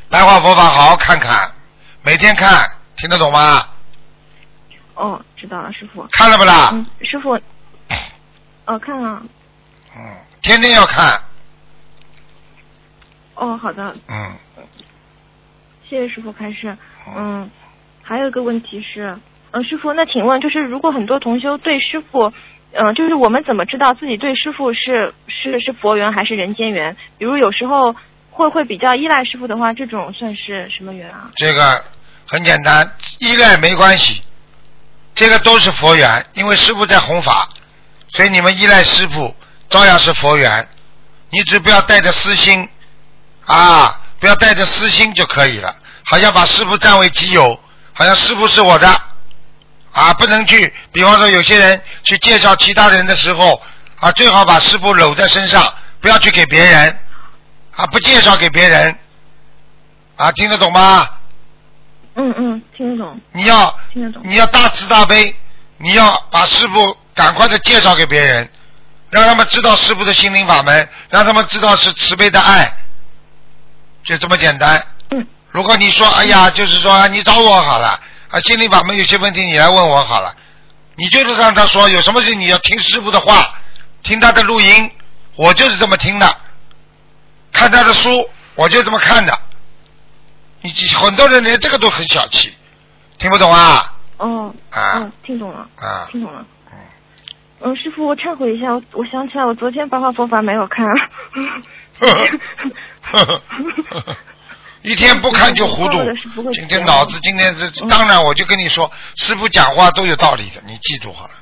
白话佛法好好看看，每天看，听得懂吗？哦，知道了，师傅。看了不啦？嗯，师傅。哦，看了。嗯，天天要看。哦，好的。嗯。谢谢师傅开示。嗯，还有一个问题是，嗯，师傅，那请问就是如果很多同修对师傅，嗯，就是我们怎么知道自己对师傅是是是佛缘还是人间缘？比如有时候会会比较依赖师傅的话，这种算是什么缘啊？这个很简单，依赖没关系，这个都是佛缘，因为师傅在弘法，所以你们依赖师傅照样是佛缘，你只不要带着私心啊，不要带着私心就可以了。好像把师傅占为己有，好像师傅是我的啊，不能去。比方说，有些人去介绍其他人的时候啊，最好把师傅搂在身上，不要去给别人啊，不介绍给别人啊，听得懂吗？嗯嗯，听得懂。你要听得懂。你要大慈大悲，你要把师傅赶快的介绍给别人，让他们知道师傅的心灵法门，让他们知道是慈悲的爱，就这么简单。如果你说哎呀，就是说你找我好了啊，心里法门有些问题你来问我好了，你就是让他说有什么事你要听师傅的话，听他的录音，我就是这么听的，看他的书我就这么看的，你很多人连这个都很小气，听不懂啊？哦，啊，嗯，听懂了，啊，听懂了。嗯，嗯，师傅，我忏悔一下，我我想起来，我昨天白话佛法没有看。一天不看就糊涂，今天脑子今天是当然，我就跟你说，师傅讲话都有道理的，你记住好了。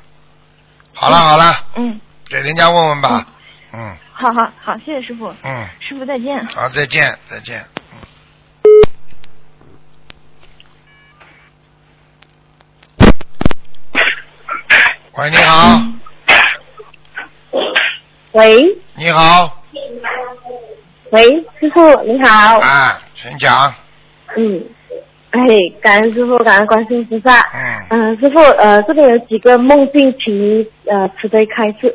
好了好了，嗯，给人家问问吧，嗯。好好好，谢谢师傅。嗯。师傅再见。好，再见再见。喂，你好。喂。你好。喂，师傅你好。啊，请讲。嗯，哎，感恩师傅，感恩观世音菩萨。嗯。嗯，师傅，呃，这边有几个梦境，请呃慈悲开示。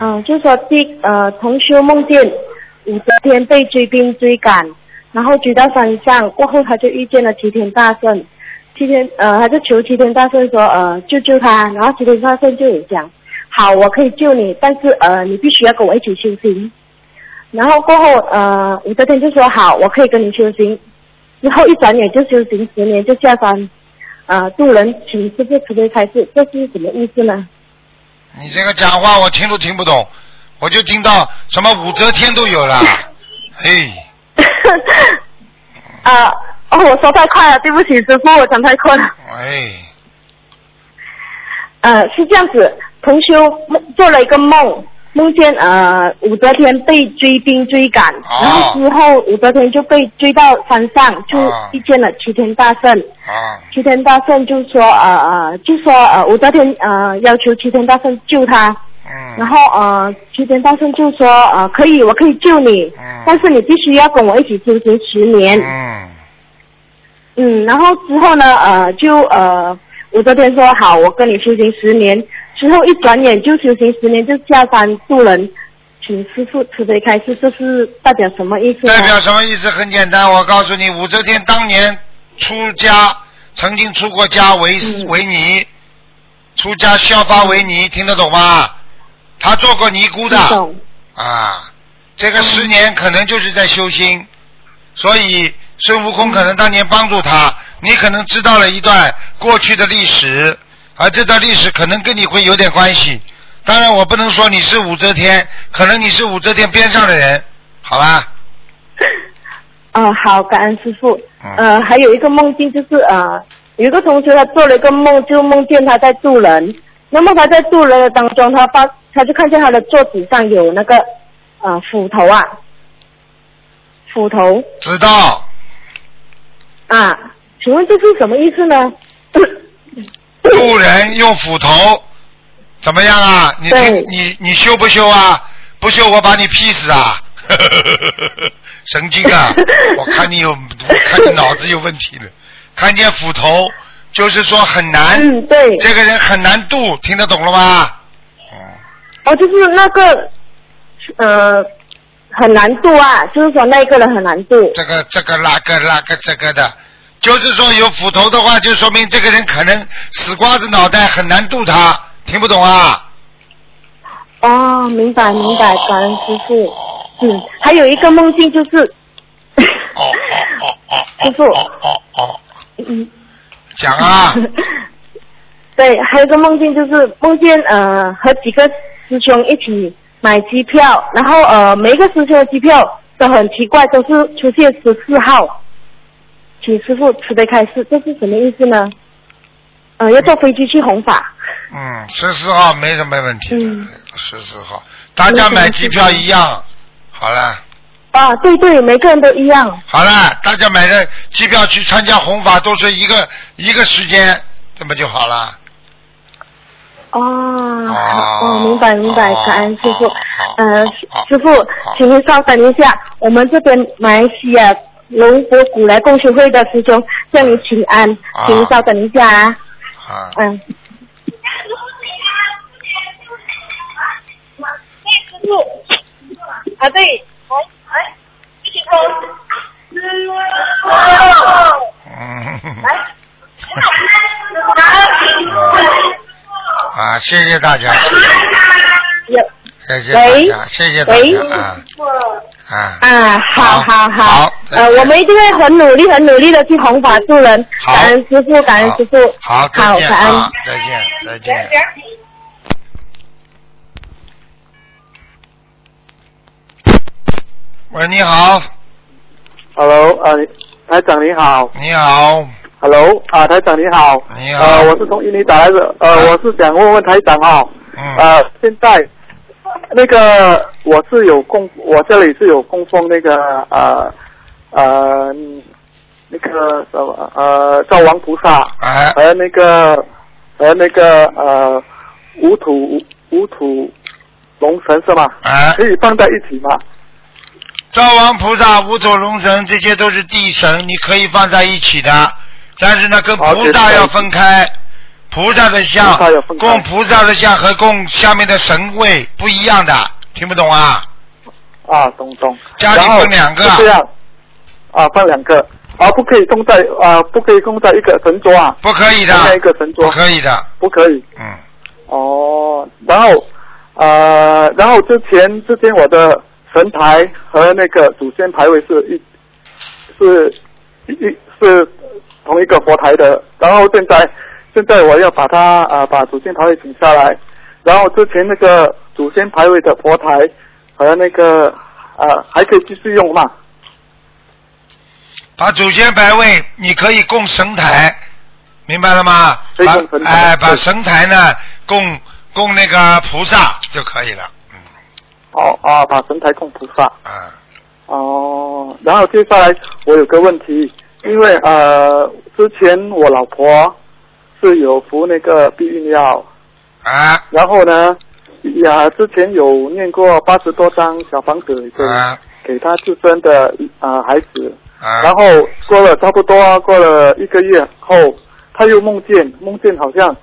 嗯。就说，第呃，同修梦见武则天被追兵追赶，然后追到山上，过后他就遇见了齐天大圣。齐天呃，他就求齐天大圣说呃救救他，然后齐天大圣就有讲，好，我可以救你，但是呃你必须要跟我一起修行。然后过后，呃，武则天就说好，我可以跟你修行。之后一转眼就修行十年，就下山，呃，渡人，请师傅慈悲开示，这是什么意思呢？你这个讲话我听都听不懂，我就听到什么武则天都有了，哎。啊，哦，我说太快了，对不起，师傅，我讲太快了。哎。呃，是这样子，同修做了一个梦。梦见呃武则天被追兵追赶，然后之后武则天就被追到山上，就遇见了齐天大圣。齐天大圣就说呃呃就说呃武则天呃要求齐天大圣救他。然后呃齐天大圣就说呃可以我可以救你，但是你必须要跟我一起修行十年。嗯，然后之后呢呃就呃武则天说好我跟你修行十年。之后一转眼就修行十年，就下山渡人，请师傅慈悲开示，这是代表什么意思？代表什么意思？很简单，我告诉你，武则天当年出家，曾经出过家为为尼，出家削发为尼，听得懂吗？他做过尼姑的啊，这个十年可能就是在修心，所以孙悟空可能当年帮助他，你可能知道了一段过去的历史。而这段历史可能跟你会有点关系，当然我不能说你是武则天，可能你是武则天边上的人，好吧？嗯，好，感恩师傅。呃，还有一个梦境就是呃，有一个同学他做了一个梦，就梦见他在渡人，那么他在渡人的当中，他发他就看见他的桌子上有那个呃斧头啊，斧头。知道。啊，请问这是什么意思呢？渡人用斧头，怎么样啊？你你你修不修啊？不修我把你劈死啊！神经啊！我看你有，我看你脑子有问题了。看见斧头就是说很难，嗯，对，这个人很难度，听得懂了吗？哦，就是那个呃很难度啊，就是说那个人很难度。这个这个那个那个这个的，就是说有斧头的话，就说明这个人可能死瓜子脑袋，很难度他，听不懂啊？哦，明白明白，感恩师傅。嗯，还有一个梦境就是，哦哦哦哦师傅，哦哦，嗯，讲啊，对，还有一个梦境就是梦见呃和几个师兄一起买机票，然后呃每一个师兄的机票都很奇怪，都是出现十四号，请师傅慈悲开示，这是什么意思呢？呃，要坐飞机去弘法。嗯，十四号没什么问题的，嗯十四号，大家买机票一样，好了。啊，对对，每个人都一样。好了，大家买的机票去参加红法都是一个一个时间，这么就好了。哦，明白明白，感恩师傅。呃，师好师傅，请您稍等一下，我们这边马来西亚龙博古来共学会的师兄向您请安，啊。请您稍等一下啊。啊，嗯。师傅，啊对，来来，一起嗯，啊，谢谢大家，有谢谢大喂家，谢谢大喂。家啊。啊，啊，好好好好，呃，我们一定会很努力、很努力的去弘法助人。好。感恩师傅，感恩师傅。好，再见好感恩。啊，再见，再见。喂，你好，Hello，呃，台长你好。你好，Hello，啊，台长你好。你好。呃，我是从印尼打来的，呃，我是想问问台长哈、嗯，呃，现在那个我是有供，我这里是有供奉那个呃呃那个什么呃赵王菩萨哎，和那个和那个呃五土五土龙神是吗？哎，可以放在一起吗？赵王菩萨、五土龙神，这些都是地神，你可以放在一起的。但是呢，跟菩萨要分开。菩萨的像供菩萨的像和供下面的神位不一样的，听不懂啊？啊，懂懂。家里分两个。是这样，啊，放两个，啊，不可以供在啊，不可以供在一个神桌啊，不可以的放在一个神桌，不可以的，不可以。嗯，哦，然后呃，然后之前之前我的神台和那个祖先牌位是一是一是同一个佛台的，然后现在现在我要把它啊、把祖先牌位请下来，然后之前那个祖先牌位的佛台和那个啊还可以继续用嘛？把祖先牌位你可以供神台，明白了吗？把可以供神台哎，把神台呢供供那个菩萨就可以了。嗯哦啊，把神台供菩萨。啊，哦，然后接下来我有个问题，因为呃，之前我老婆是有服那个避孕药，啊然后呢，呀，之前有念过八十多张小房子给、啊给他自身的啊、呃孩子，啊！然后过了差不多过了一个月后，他又梦见梦见好像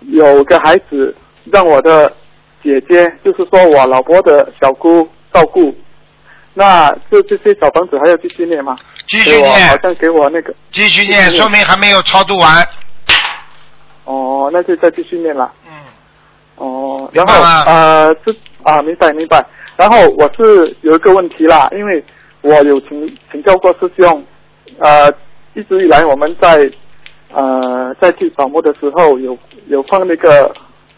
有个孩子让我的姐姐，就是说我老婆的小姑照顾。那这这些小房子还要继续念吗？继续念好，像给我那个继续念，继续念说明还没有超度完。哦，那就再继续念了。嗯，哦，然后明白吗？呃，这啊，明白明白。然后我是有一个问题啦，因为我有请请教过师兄，呃，一直以来我们在呃在去扫墓的时候有有放那个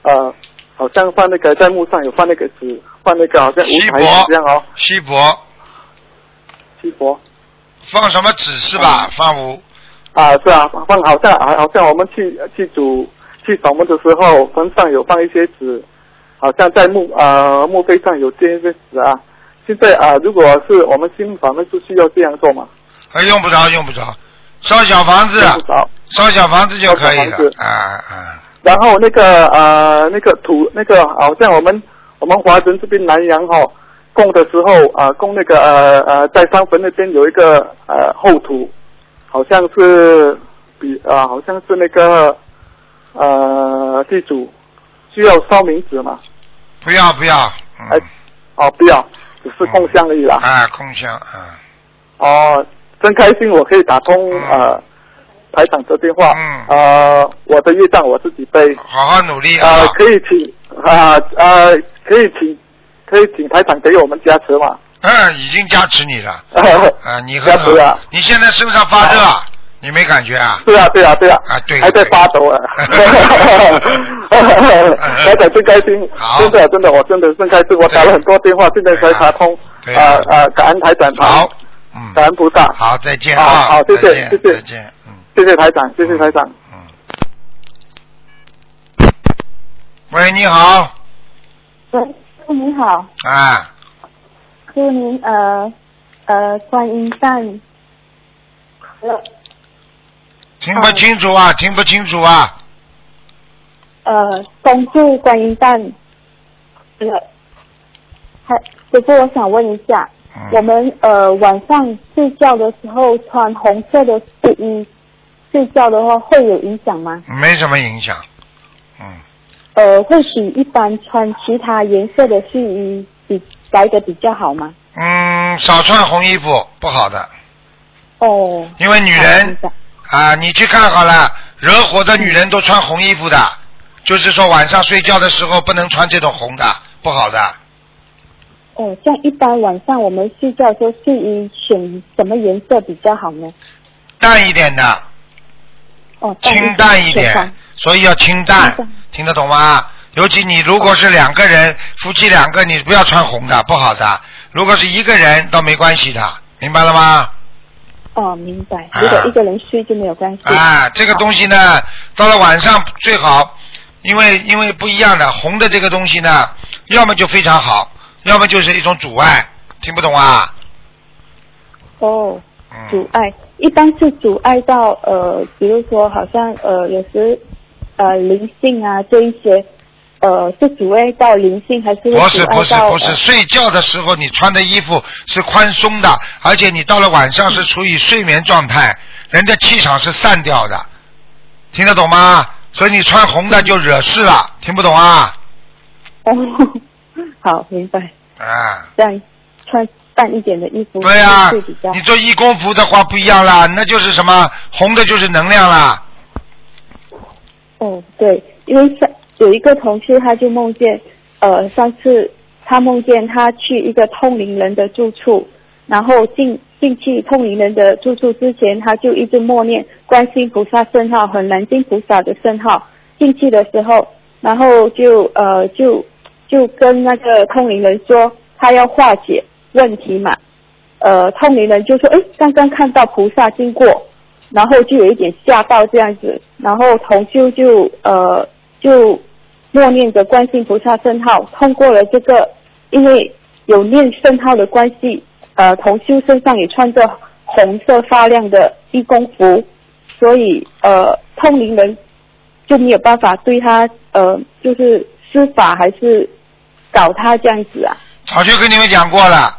呃，好像放那个在墓上有放那个纸，放那个好像锡箔这样哦，锡箔。锡箔。放什么纸是吧？放五啊，是啊，放好像好好像我们去去煮去扫墓的时候，坟上有放一些纸，好像在墓呃墓碑上有贴一些纸啊。现在啊，如果是我们新房子是需要这样做吗？啊，用不着，用不着，烧小房子。烧小房子就可以了。啊啊，然后那个呃那个土那个好像我们我们华人这边南阳哈、哦、供的时候啊、供那个呃呃在山坟那边有一个呃后土，好像是比啊、好像是那个呃地主需要烧冥纸嘛？不要不要，哎，哦，不要，只是供香而已啦。啊，空香啊，哦，真开心，我可以打通呃台长的电话。嗯呃，我的业障我自己背。好好努力呃啊，，可以请啊呃可以请可以请台长给我们加持嘛？嗯，已经加持你了，啊，你很你现在身上发热，你没感觉啊？对啊对啊对啊，啊对还在发抖啊！台长真开心，真的真的我真的真开心，我打了很多电话，现在才打通。对啊啊啊，感恩台长，好，嗯，感恩菩萨，好，再见啊，好，谢谢再见谢谢。再见。嗯。谢谢台长，谢谢台长。喂，你好，喂，师你好，啊，祝您呃呃观音诞快乐听不清楚啊，听不清楚啊，呃恭祝观音诞快乐。还不过，我想问一下，嗯我们呃晚上睡觉的时候穿红色的睡衣睡觉的话会有影响吗？没什么影响，嗯呃，会比一般穿其他颜色的睡衣比来的比较好吗？嗯，少穿红衣服不好的，哦，因为女人啊，你去看好了，惹火的女人都穿红衣服的，就是说晚上睡觉的时候不能穿这种红的，不好的。哦，像一般晚上我们睡觉的时候，睡衣选什么颜色比较好呢？淡一点的，哦，清淡一点，所以要清淡，听得懂吗？尤其你如果是两个人，夫妻两个，你不要穿红的，不好的。如果是一个人，倒没关系的，明白了吗？哦，明白。如果一个人睡就没有关系。啊，这个东西呢，到了晚上最好，因为因为不一样的，红的这个东西呢，要么就非常好，要么就是一种阻碍，听不懂啊？哦，嗯阻碍一般是阻碍到呃，比如说好像呃有时呃灵性啊这一些，呃是阻碍到灵性还是会不是不是不是，呃睡觉的时候你穿的衣服是宽松的，而且你到了晚上是处于睡眠状态，人的气场是散掉的，听得懂吗？所以你穿红的就惹事了，听不懂啊？哦，好明白，啊，这样穿淡一点的衣服对呀、会比较好你做义工服的话不一样啦，那就是什么红的就是能量啦。哦，对，因为上有一个同事，他就梦见，呃，上次他梦见他去一个通灵人的住处，然后进进去通灵人的住处之前，他就一直默念观世菩萨圣号和南京菩萨的圣号。进去的时候，然后就呃就就跟那个通灵人说，他要化解问题嘛。呃，通灵人就说，哎，刚刚看到菩萨经过，然后就有一点吓到这样子，然后同修就呃就默念着观世音菩萨圣号，通过了这个，因为有念圣号的关系，呃，同修身上也穿着红色发亮的义工服，所以呃，通灵人就没有办法对他呃就是施法还是搞他这样子啊。早就跟你们讲过了，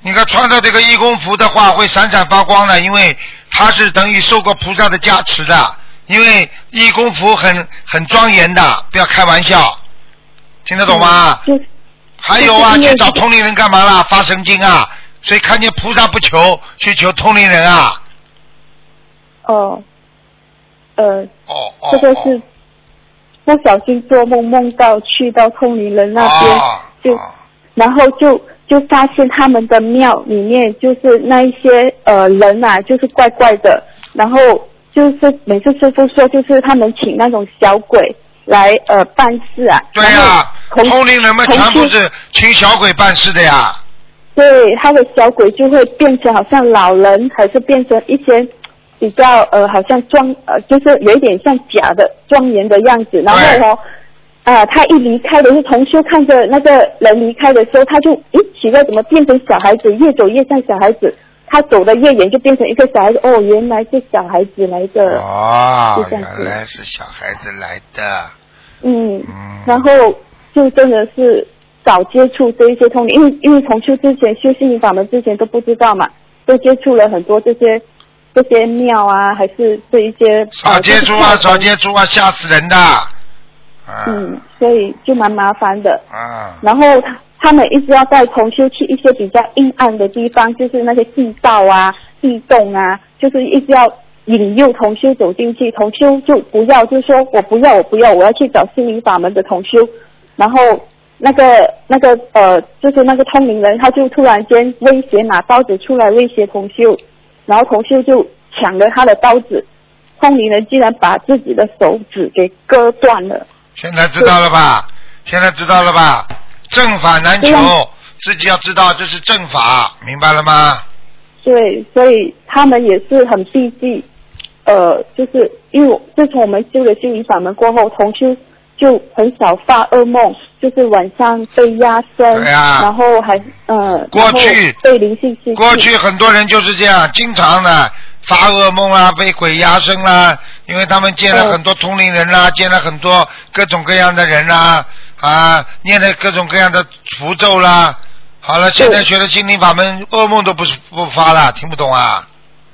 你看穿着这个义工服的话会闪闪发光的，因为他是等于受过菩萨的加持的。因为义工服很很庄严的，不要开玩笑，听得懂吗？还有啊，去找通灵人干嘛啦？发神经啊！所以看见菩萨不求，去求通灵人啊！哦，呃，哦这个是不小心做梦梦到去到通灵人那边，哦就然后就就发现他们的庙里面就是那一些呃人啊，就是怪怪的，然后就是每次师傅说就是他们请那种小鬼来呃办事啊，对呀、同通灵人们全部是请小鬼办事的呀。对，他的小鬼就会变成好像老人，还是变成一些比较呃，好像庄呃，就是有一点像假的庄严的样子。然后哦，啊、他一离开的是同修看着那个人离开的时候，他就咦奇怪，怎么变成小孩子，越走越像小孩子。他走的越远，就变成一个小孩子。哦，原来是小孩子来的。哦原来是小孩子来的。嗯，然后就真的是早接触这一些通灵，因为因为从修之前修心灵法门之前都不知道嘛，都接触了很多这些这些庙啊，还是这一些少接触啊，少接触啊，吓死人的。啊嗯，所以就蛮麻烦的。啊，然后他他们一直要带同修去一些比较阴暗的地方，就是那些地道啊、地洞啊，就是一直要引诱同修走进去，同修就不要，就说我不要，我不要，我要去找心灵法门的同修。然后那个那个呃，就是那个通灵人，他就突然间威胁拿刀子出来威胁同修，然后同修就抢了他的刀子，通灵人竟然把自己的手指给割断了。现在知道了吧？现在知道了吧？正法难求自己要知道这是正法，明白了吗？对，所以他们也是很避忌，呃，就是因为我自从我们修了心灵法门过后，同修就很少发噩梦，就是晚上被压身，对啊然后还呃，过去被灵性袭击过去很多人就是这样，经常的发噩梦啦，被鬼压身啦，因为他们见了很多通灵人啦，见了很多各种各样的人啦，啊，念了各种各样的符咒啦。好了，现在学了心灵法门，噩梦都不是不发了，听不懂啊？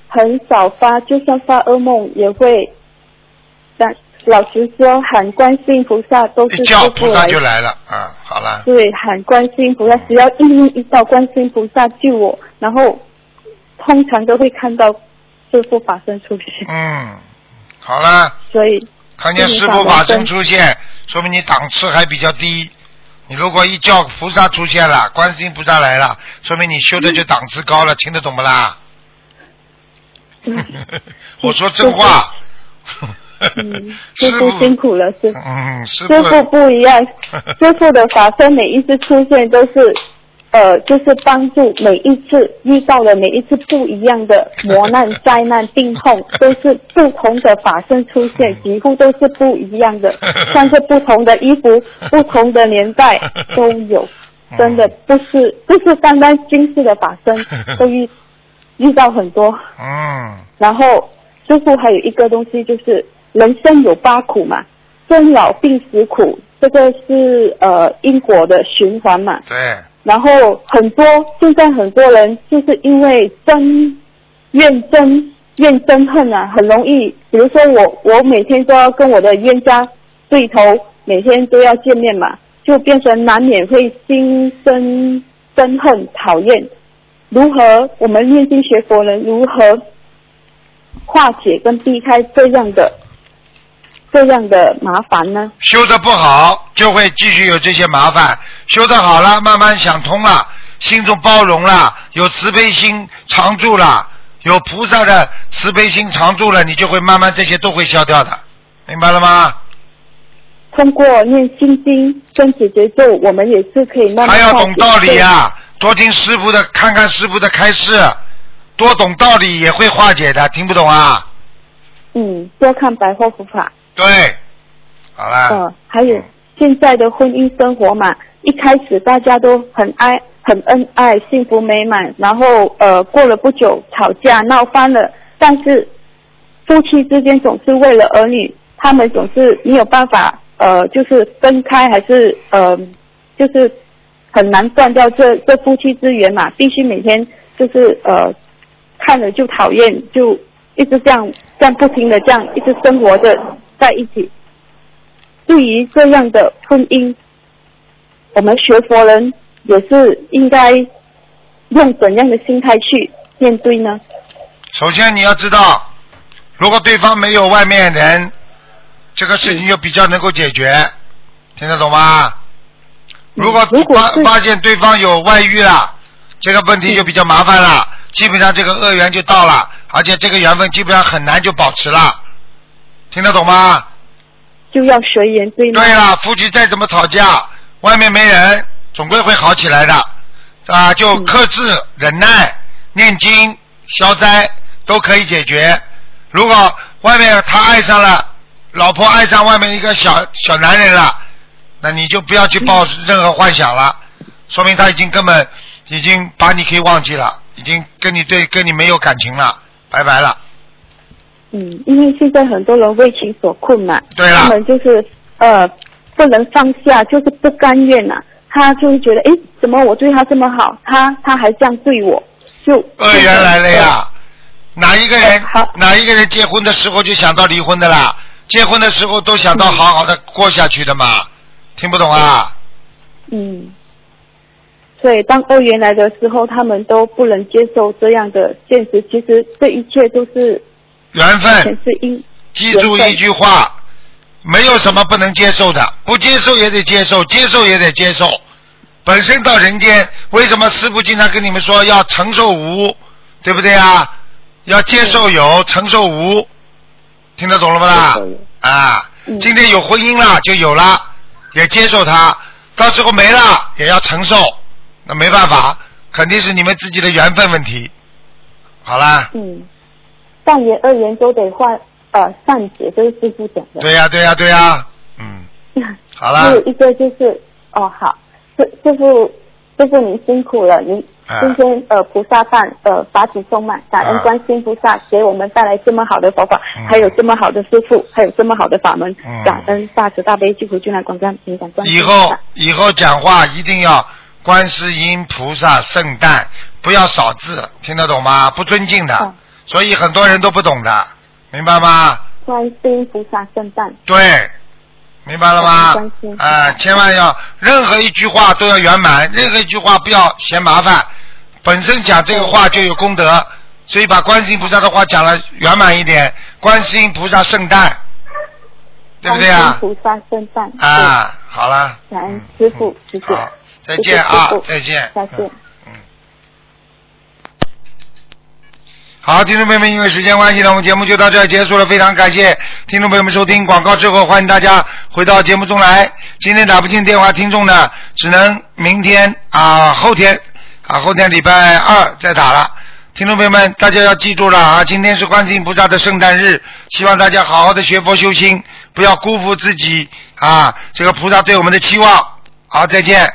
很少发，就算发噩梦也会，但老实说，喊观世音菩萨都是一叫菩萨就来了啊！好了，对，喊观世音菩萨，只要一念一到观世音菩萨救我，然后通常都会看到师傅法身出现，嗯，好了，所以看见师傅法身出现，说明你档次还比较低。你如果一叫菩萨出现了，观世音菩萨来了，说明你修的就档次高了，听得懂不啦？我说真话。嗯，师傅辛苦了，师嗯，师师傅不一样，师傅的法身每一次出现都是，呃，就是帮助每一次遇到的每一次不一样的磨难、灾难、病痛，都是不同的法身出现，几乎都是不一样的，像是不同的衣服、不同的年代 都有，真的不是不是单单今世的法身，都遇遇到很多。嗯，然后师傅还有一个东西就是人生有八苦嘛，生老病死苦，这个是呃因果的循环嘛。对，然后很多现在很多人就是因为争怨憎怨憎恨啊，很容易，比如说我我每天都要跟我的冤家对头，每天都要见面嘛，就变成难免会心生憎恨讨厌。如何我们念经学佛人如何化解跟避开这样的这样的麻烦呢？修的不好就会继续有这些麻烦，修的好了，慢慢想通了，心中包容了，有慈悲心常住了，有菩萨的慈悲心常住了，你就会慢慢这些都会消掉的，明白了吗？通过念心经跟解结咒，我们也是可以慢慢还要懂道理啊、多听师傅的，看看师傅的开示，多懂道理也会化解的，听不懂啊？嗯，多看白话佛法。对，好了，呃，还有现在的婚姻生活嘛，一开始大家都很爱、很恩爱、幸福美满，然后呃过了不久吵架闹翻了，但是夫妻之间总是为了儿女，他们总是没有办法呃就是分开，还是呃就是很难断掉这这夫妻之缘嘛，必须每天就是呃看了就讨厌，就一直这样这样不停的这样一直生活着在一起。对于这样的婚姻，我们学佛人也是应该用怎样的心态去面对呢？首先你要知道，如果对方没有外面人，这个事情就比较能够解决，听得懂吗？如果发发现对方有外遇了，这个问题就比较麻烦了，基本上这个恶缘就到了，而且这个缘分基本上很难就保持了，听得懂吗？就要随缘对吗？对了，夫妻再怎么吵架，外面没人，总归会好起来的，啊，就克制、忍耐、念经、消灾都可以解决。如果外面他爱上了，老婆爱上外面一个小小男人了，那你就不要去抱任何幻想了，说明他已经根本已经把你可以忘记了，已经跟你对跟你没有感情了，拜拜了。嗯，因为现在很多人为情所困嘛，对了他们就是呃不能放下，就是不甘愿呐、他就会觉得，哎，怎么我对他这么好，他他还这样对我，就恶缘来了呀，哪一个人好哪一个人结婚的时候就想到离婚的啦？结婚的时候都想到好好的过下去的嘛？听不懂啊？嗯。所以当二元来的时候，他们都不能接受这样的现实。其实这一切都是缘分全，是因。记住一句话，没有什么不能接受的，不接受也得接受，接受也得接受。本身到人间，为什么师傅经常跟你们说要承受无，对不对啊？要接受有，承受无，听得懂了不啦？啊，嗯今天有婚姻了就有了，也接受它；到时候没了也要承受，那没办法，肯定是你们自己的缘分问题。好啦，嗯，善言恶言都得换呃善解，这是师傅讲的。对呀、对呀、对呀、嗯，好啦。还有一个就是哦好，师师傅师傅您辛苦了，您啊。今天呃菩萨饭呃法体充满，感恩啊。观世音菩萨给我们带来这么好的佛法，嗯。还有这么好的师傅，还有这么好的法门，嗯。感恩大慈大悲救苦救难广大灵感观世以后。以后讲话一定要观世音菩萨圣诞，不要少字，听得懂吗？不尊敬的，哦所以很多人都不懂的，明白吗？观世音菩萨圣诞，对，明白了吗观世音？啊、千万要任何一句话都要圆满，任何一句话不要嫌麻烦。本身讲这个话就有功德，所以把观世音菩萨的话讲了圆满一点。观世音菩萨圣诞，对不对啊？菩萨圣诞，啊，好了。对，感恩嗯师傅，师傅，好，再见啊再见。再见。嗯。好，听众朋友们，因为时间关系呢，我们节目就到这儿结束了。非常感谢听众朋友们收听广告之后，欢迎大家回到节目中来。今天打不进电话，听众呢只能明天啊、后天啊，后天礼拜二再打了。听众朋友们，大家要记住了啊！今天是观世音菩萨的圣诞日，希望大家好好的学佛修心，不要辜负自己啊这个菩萨对我们的期望。好，再见。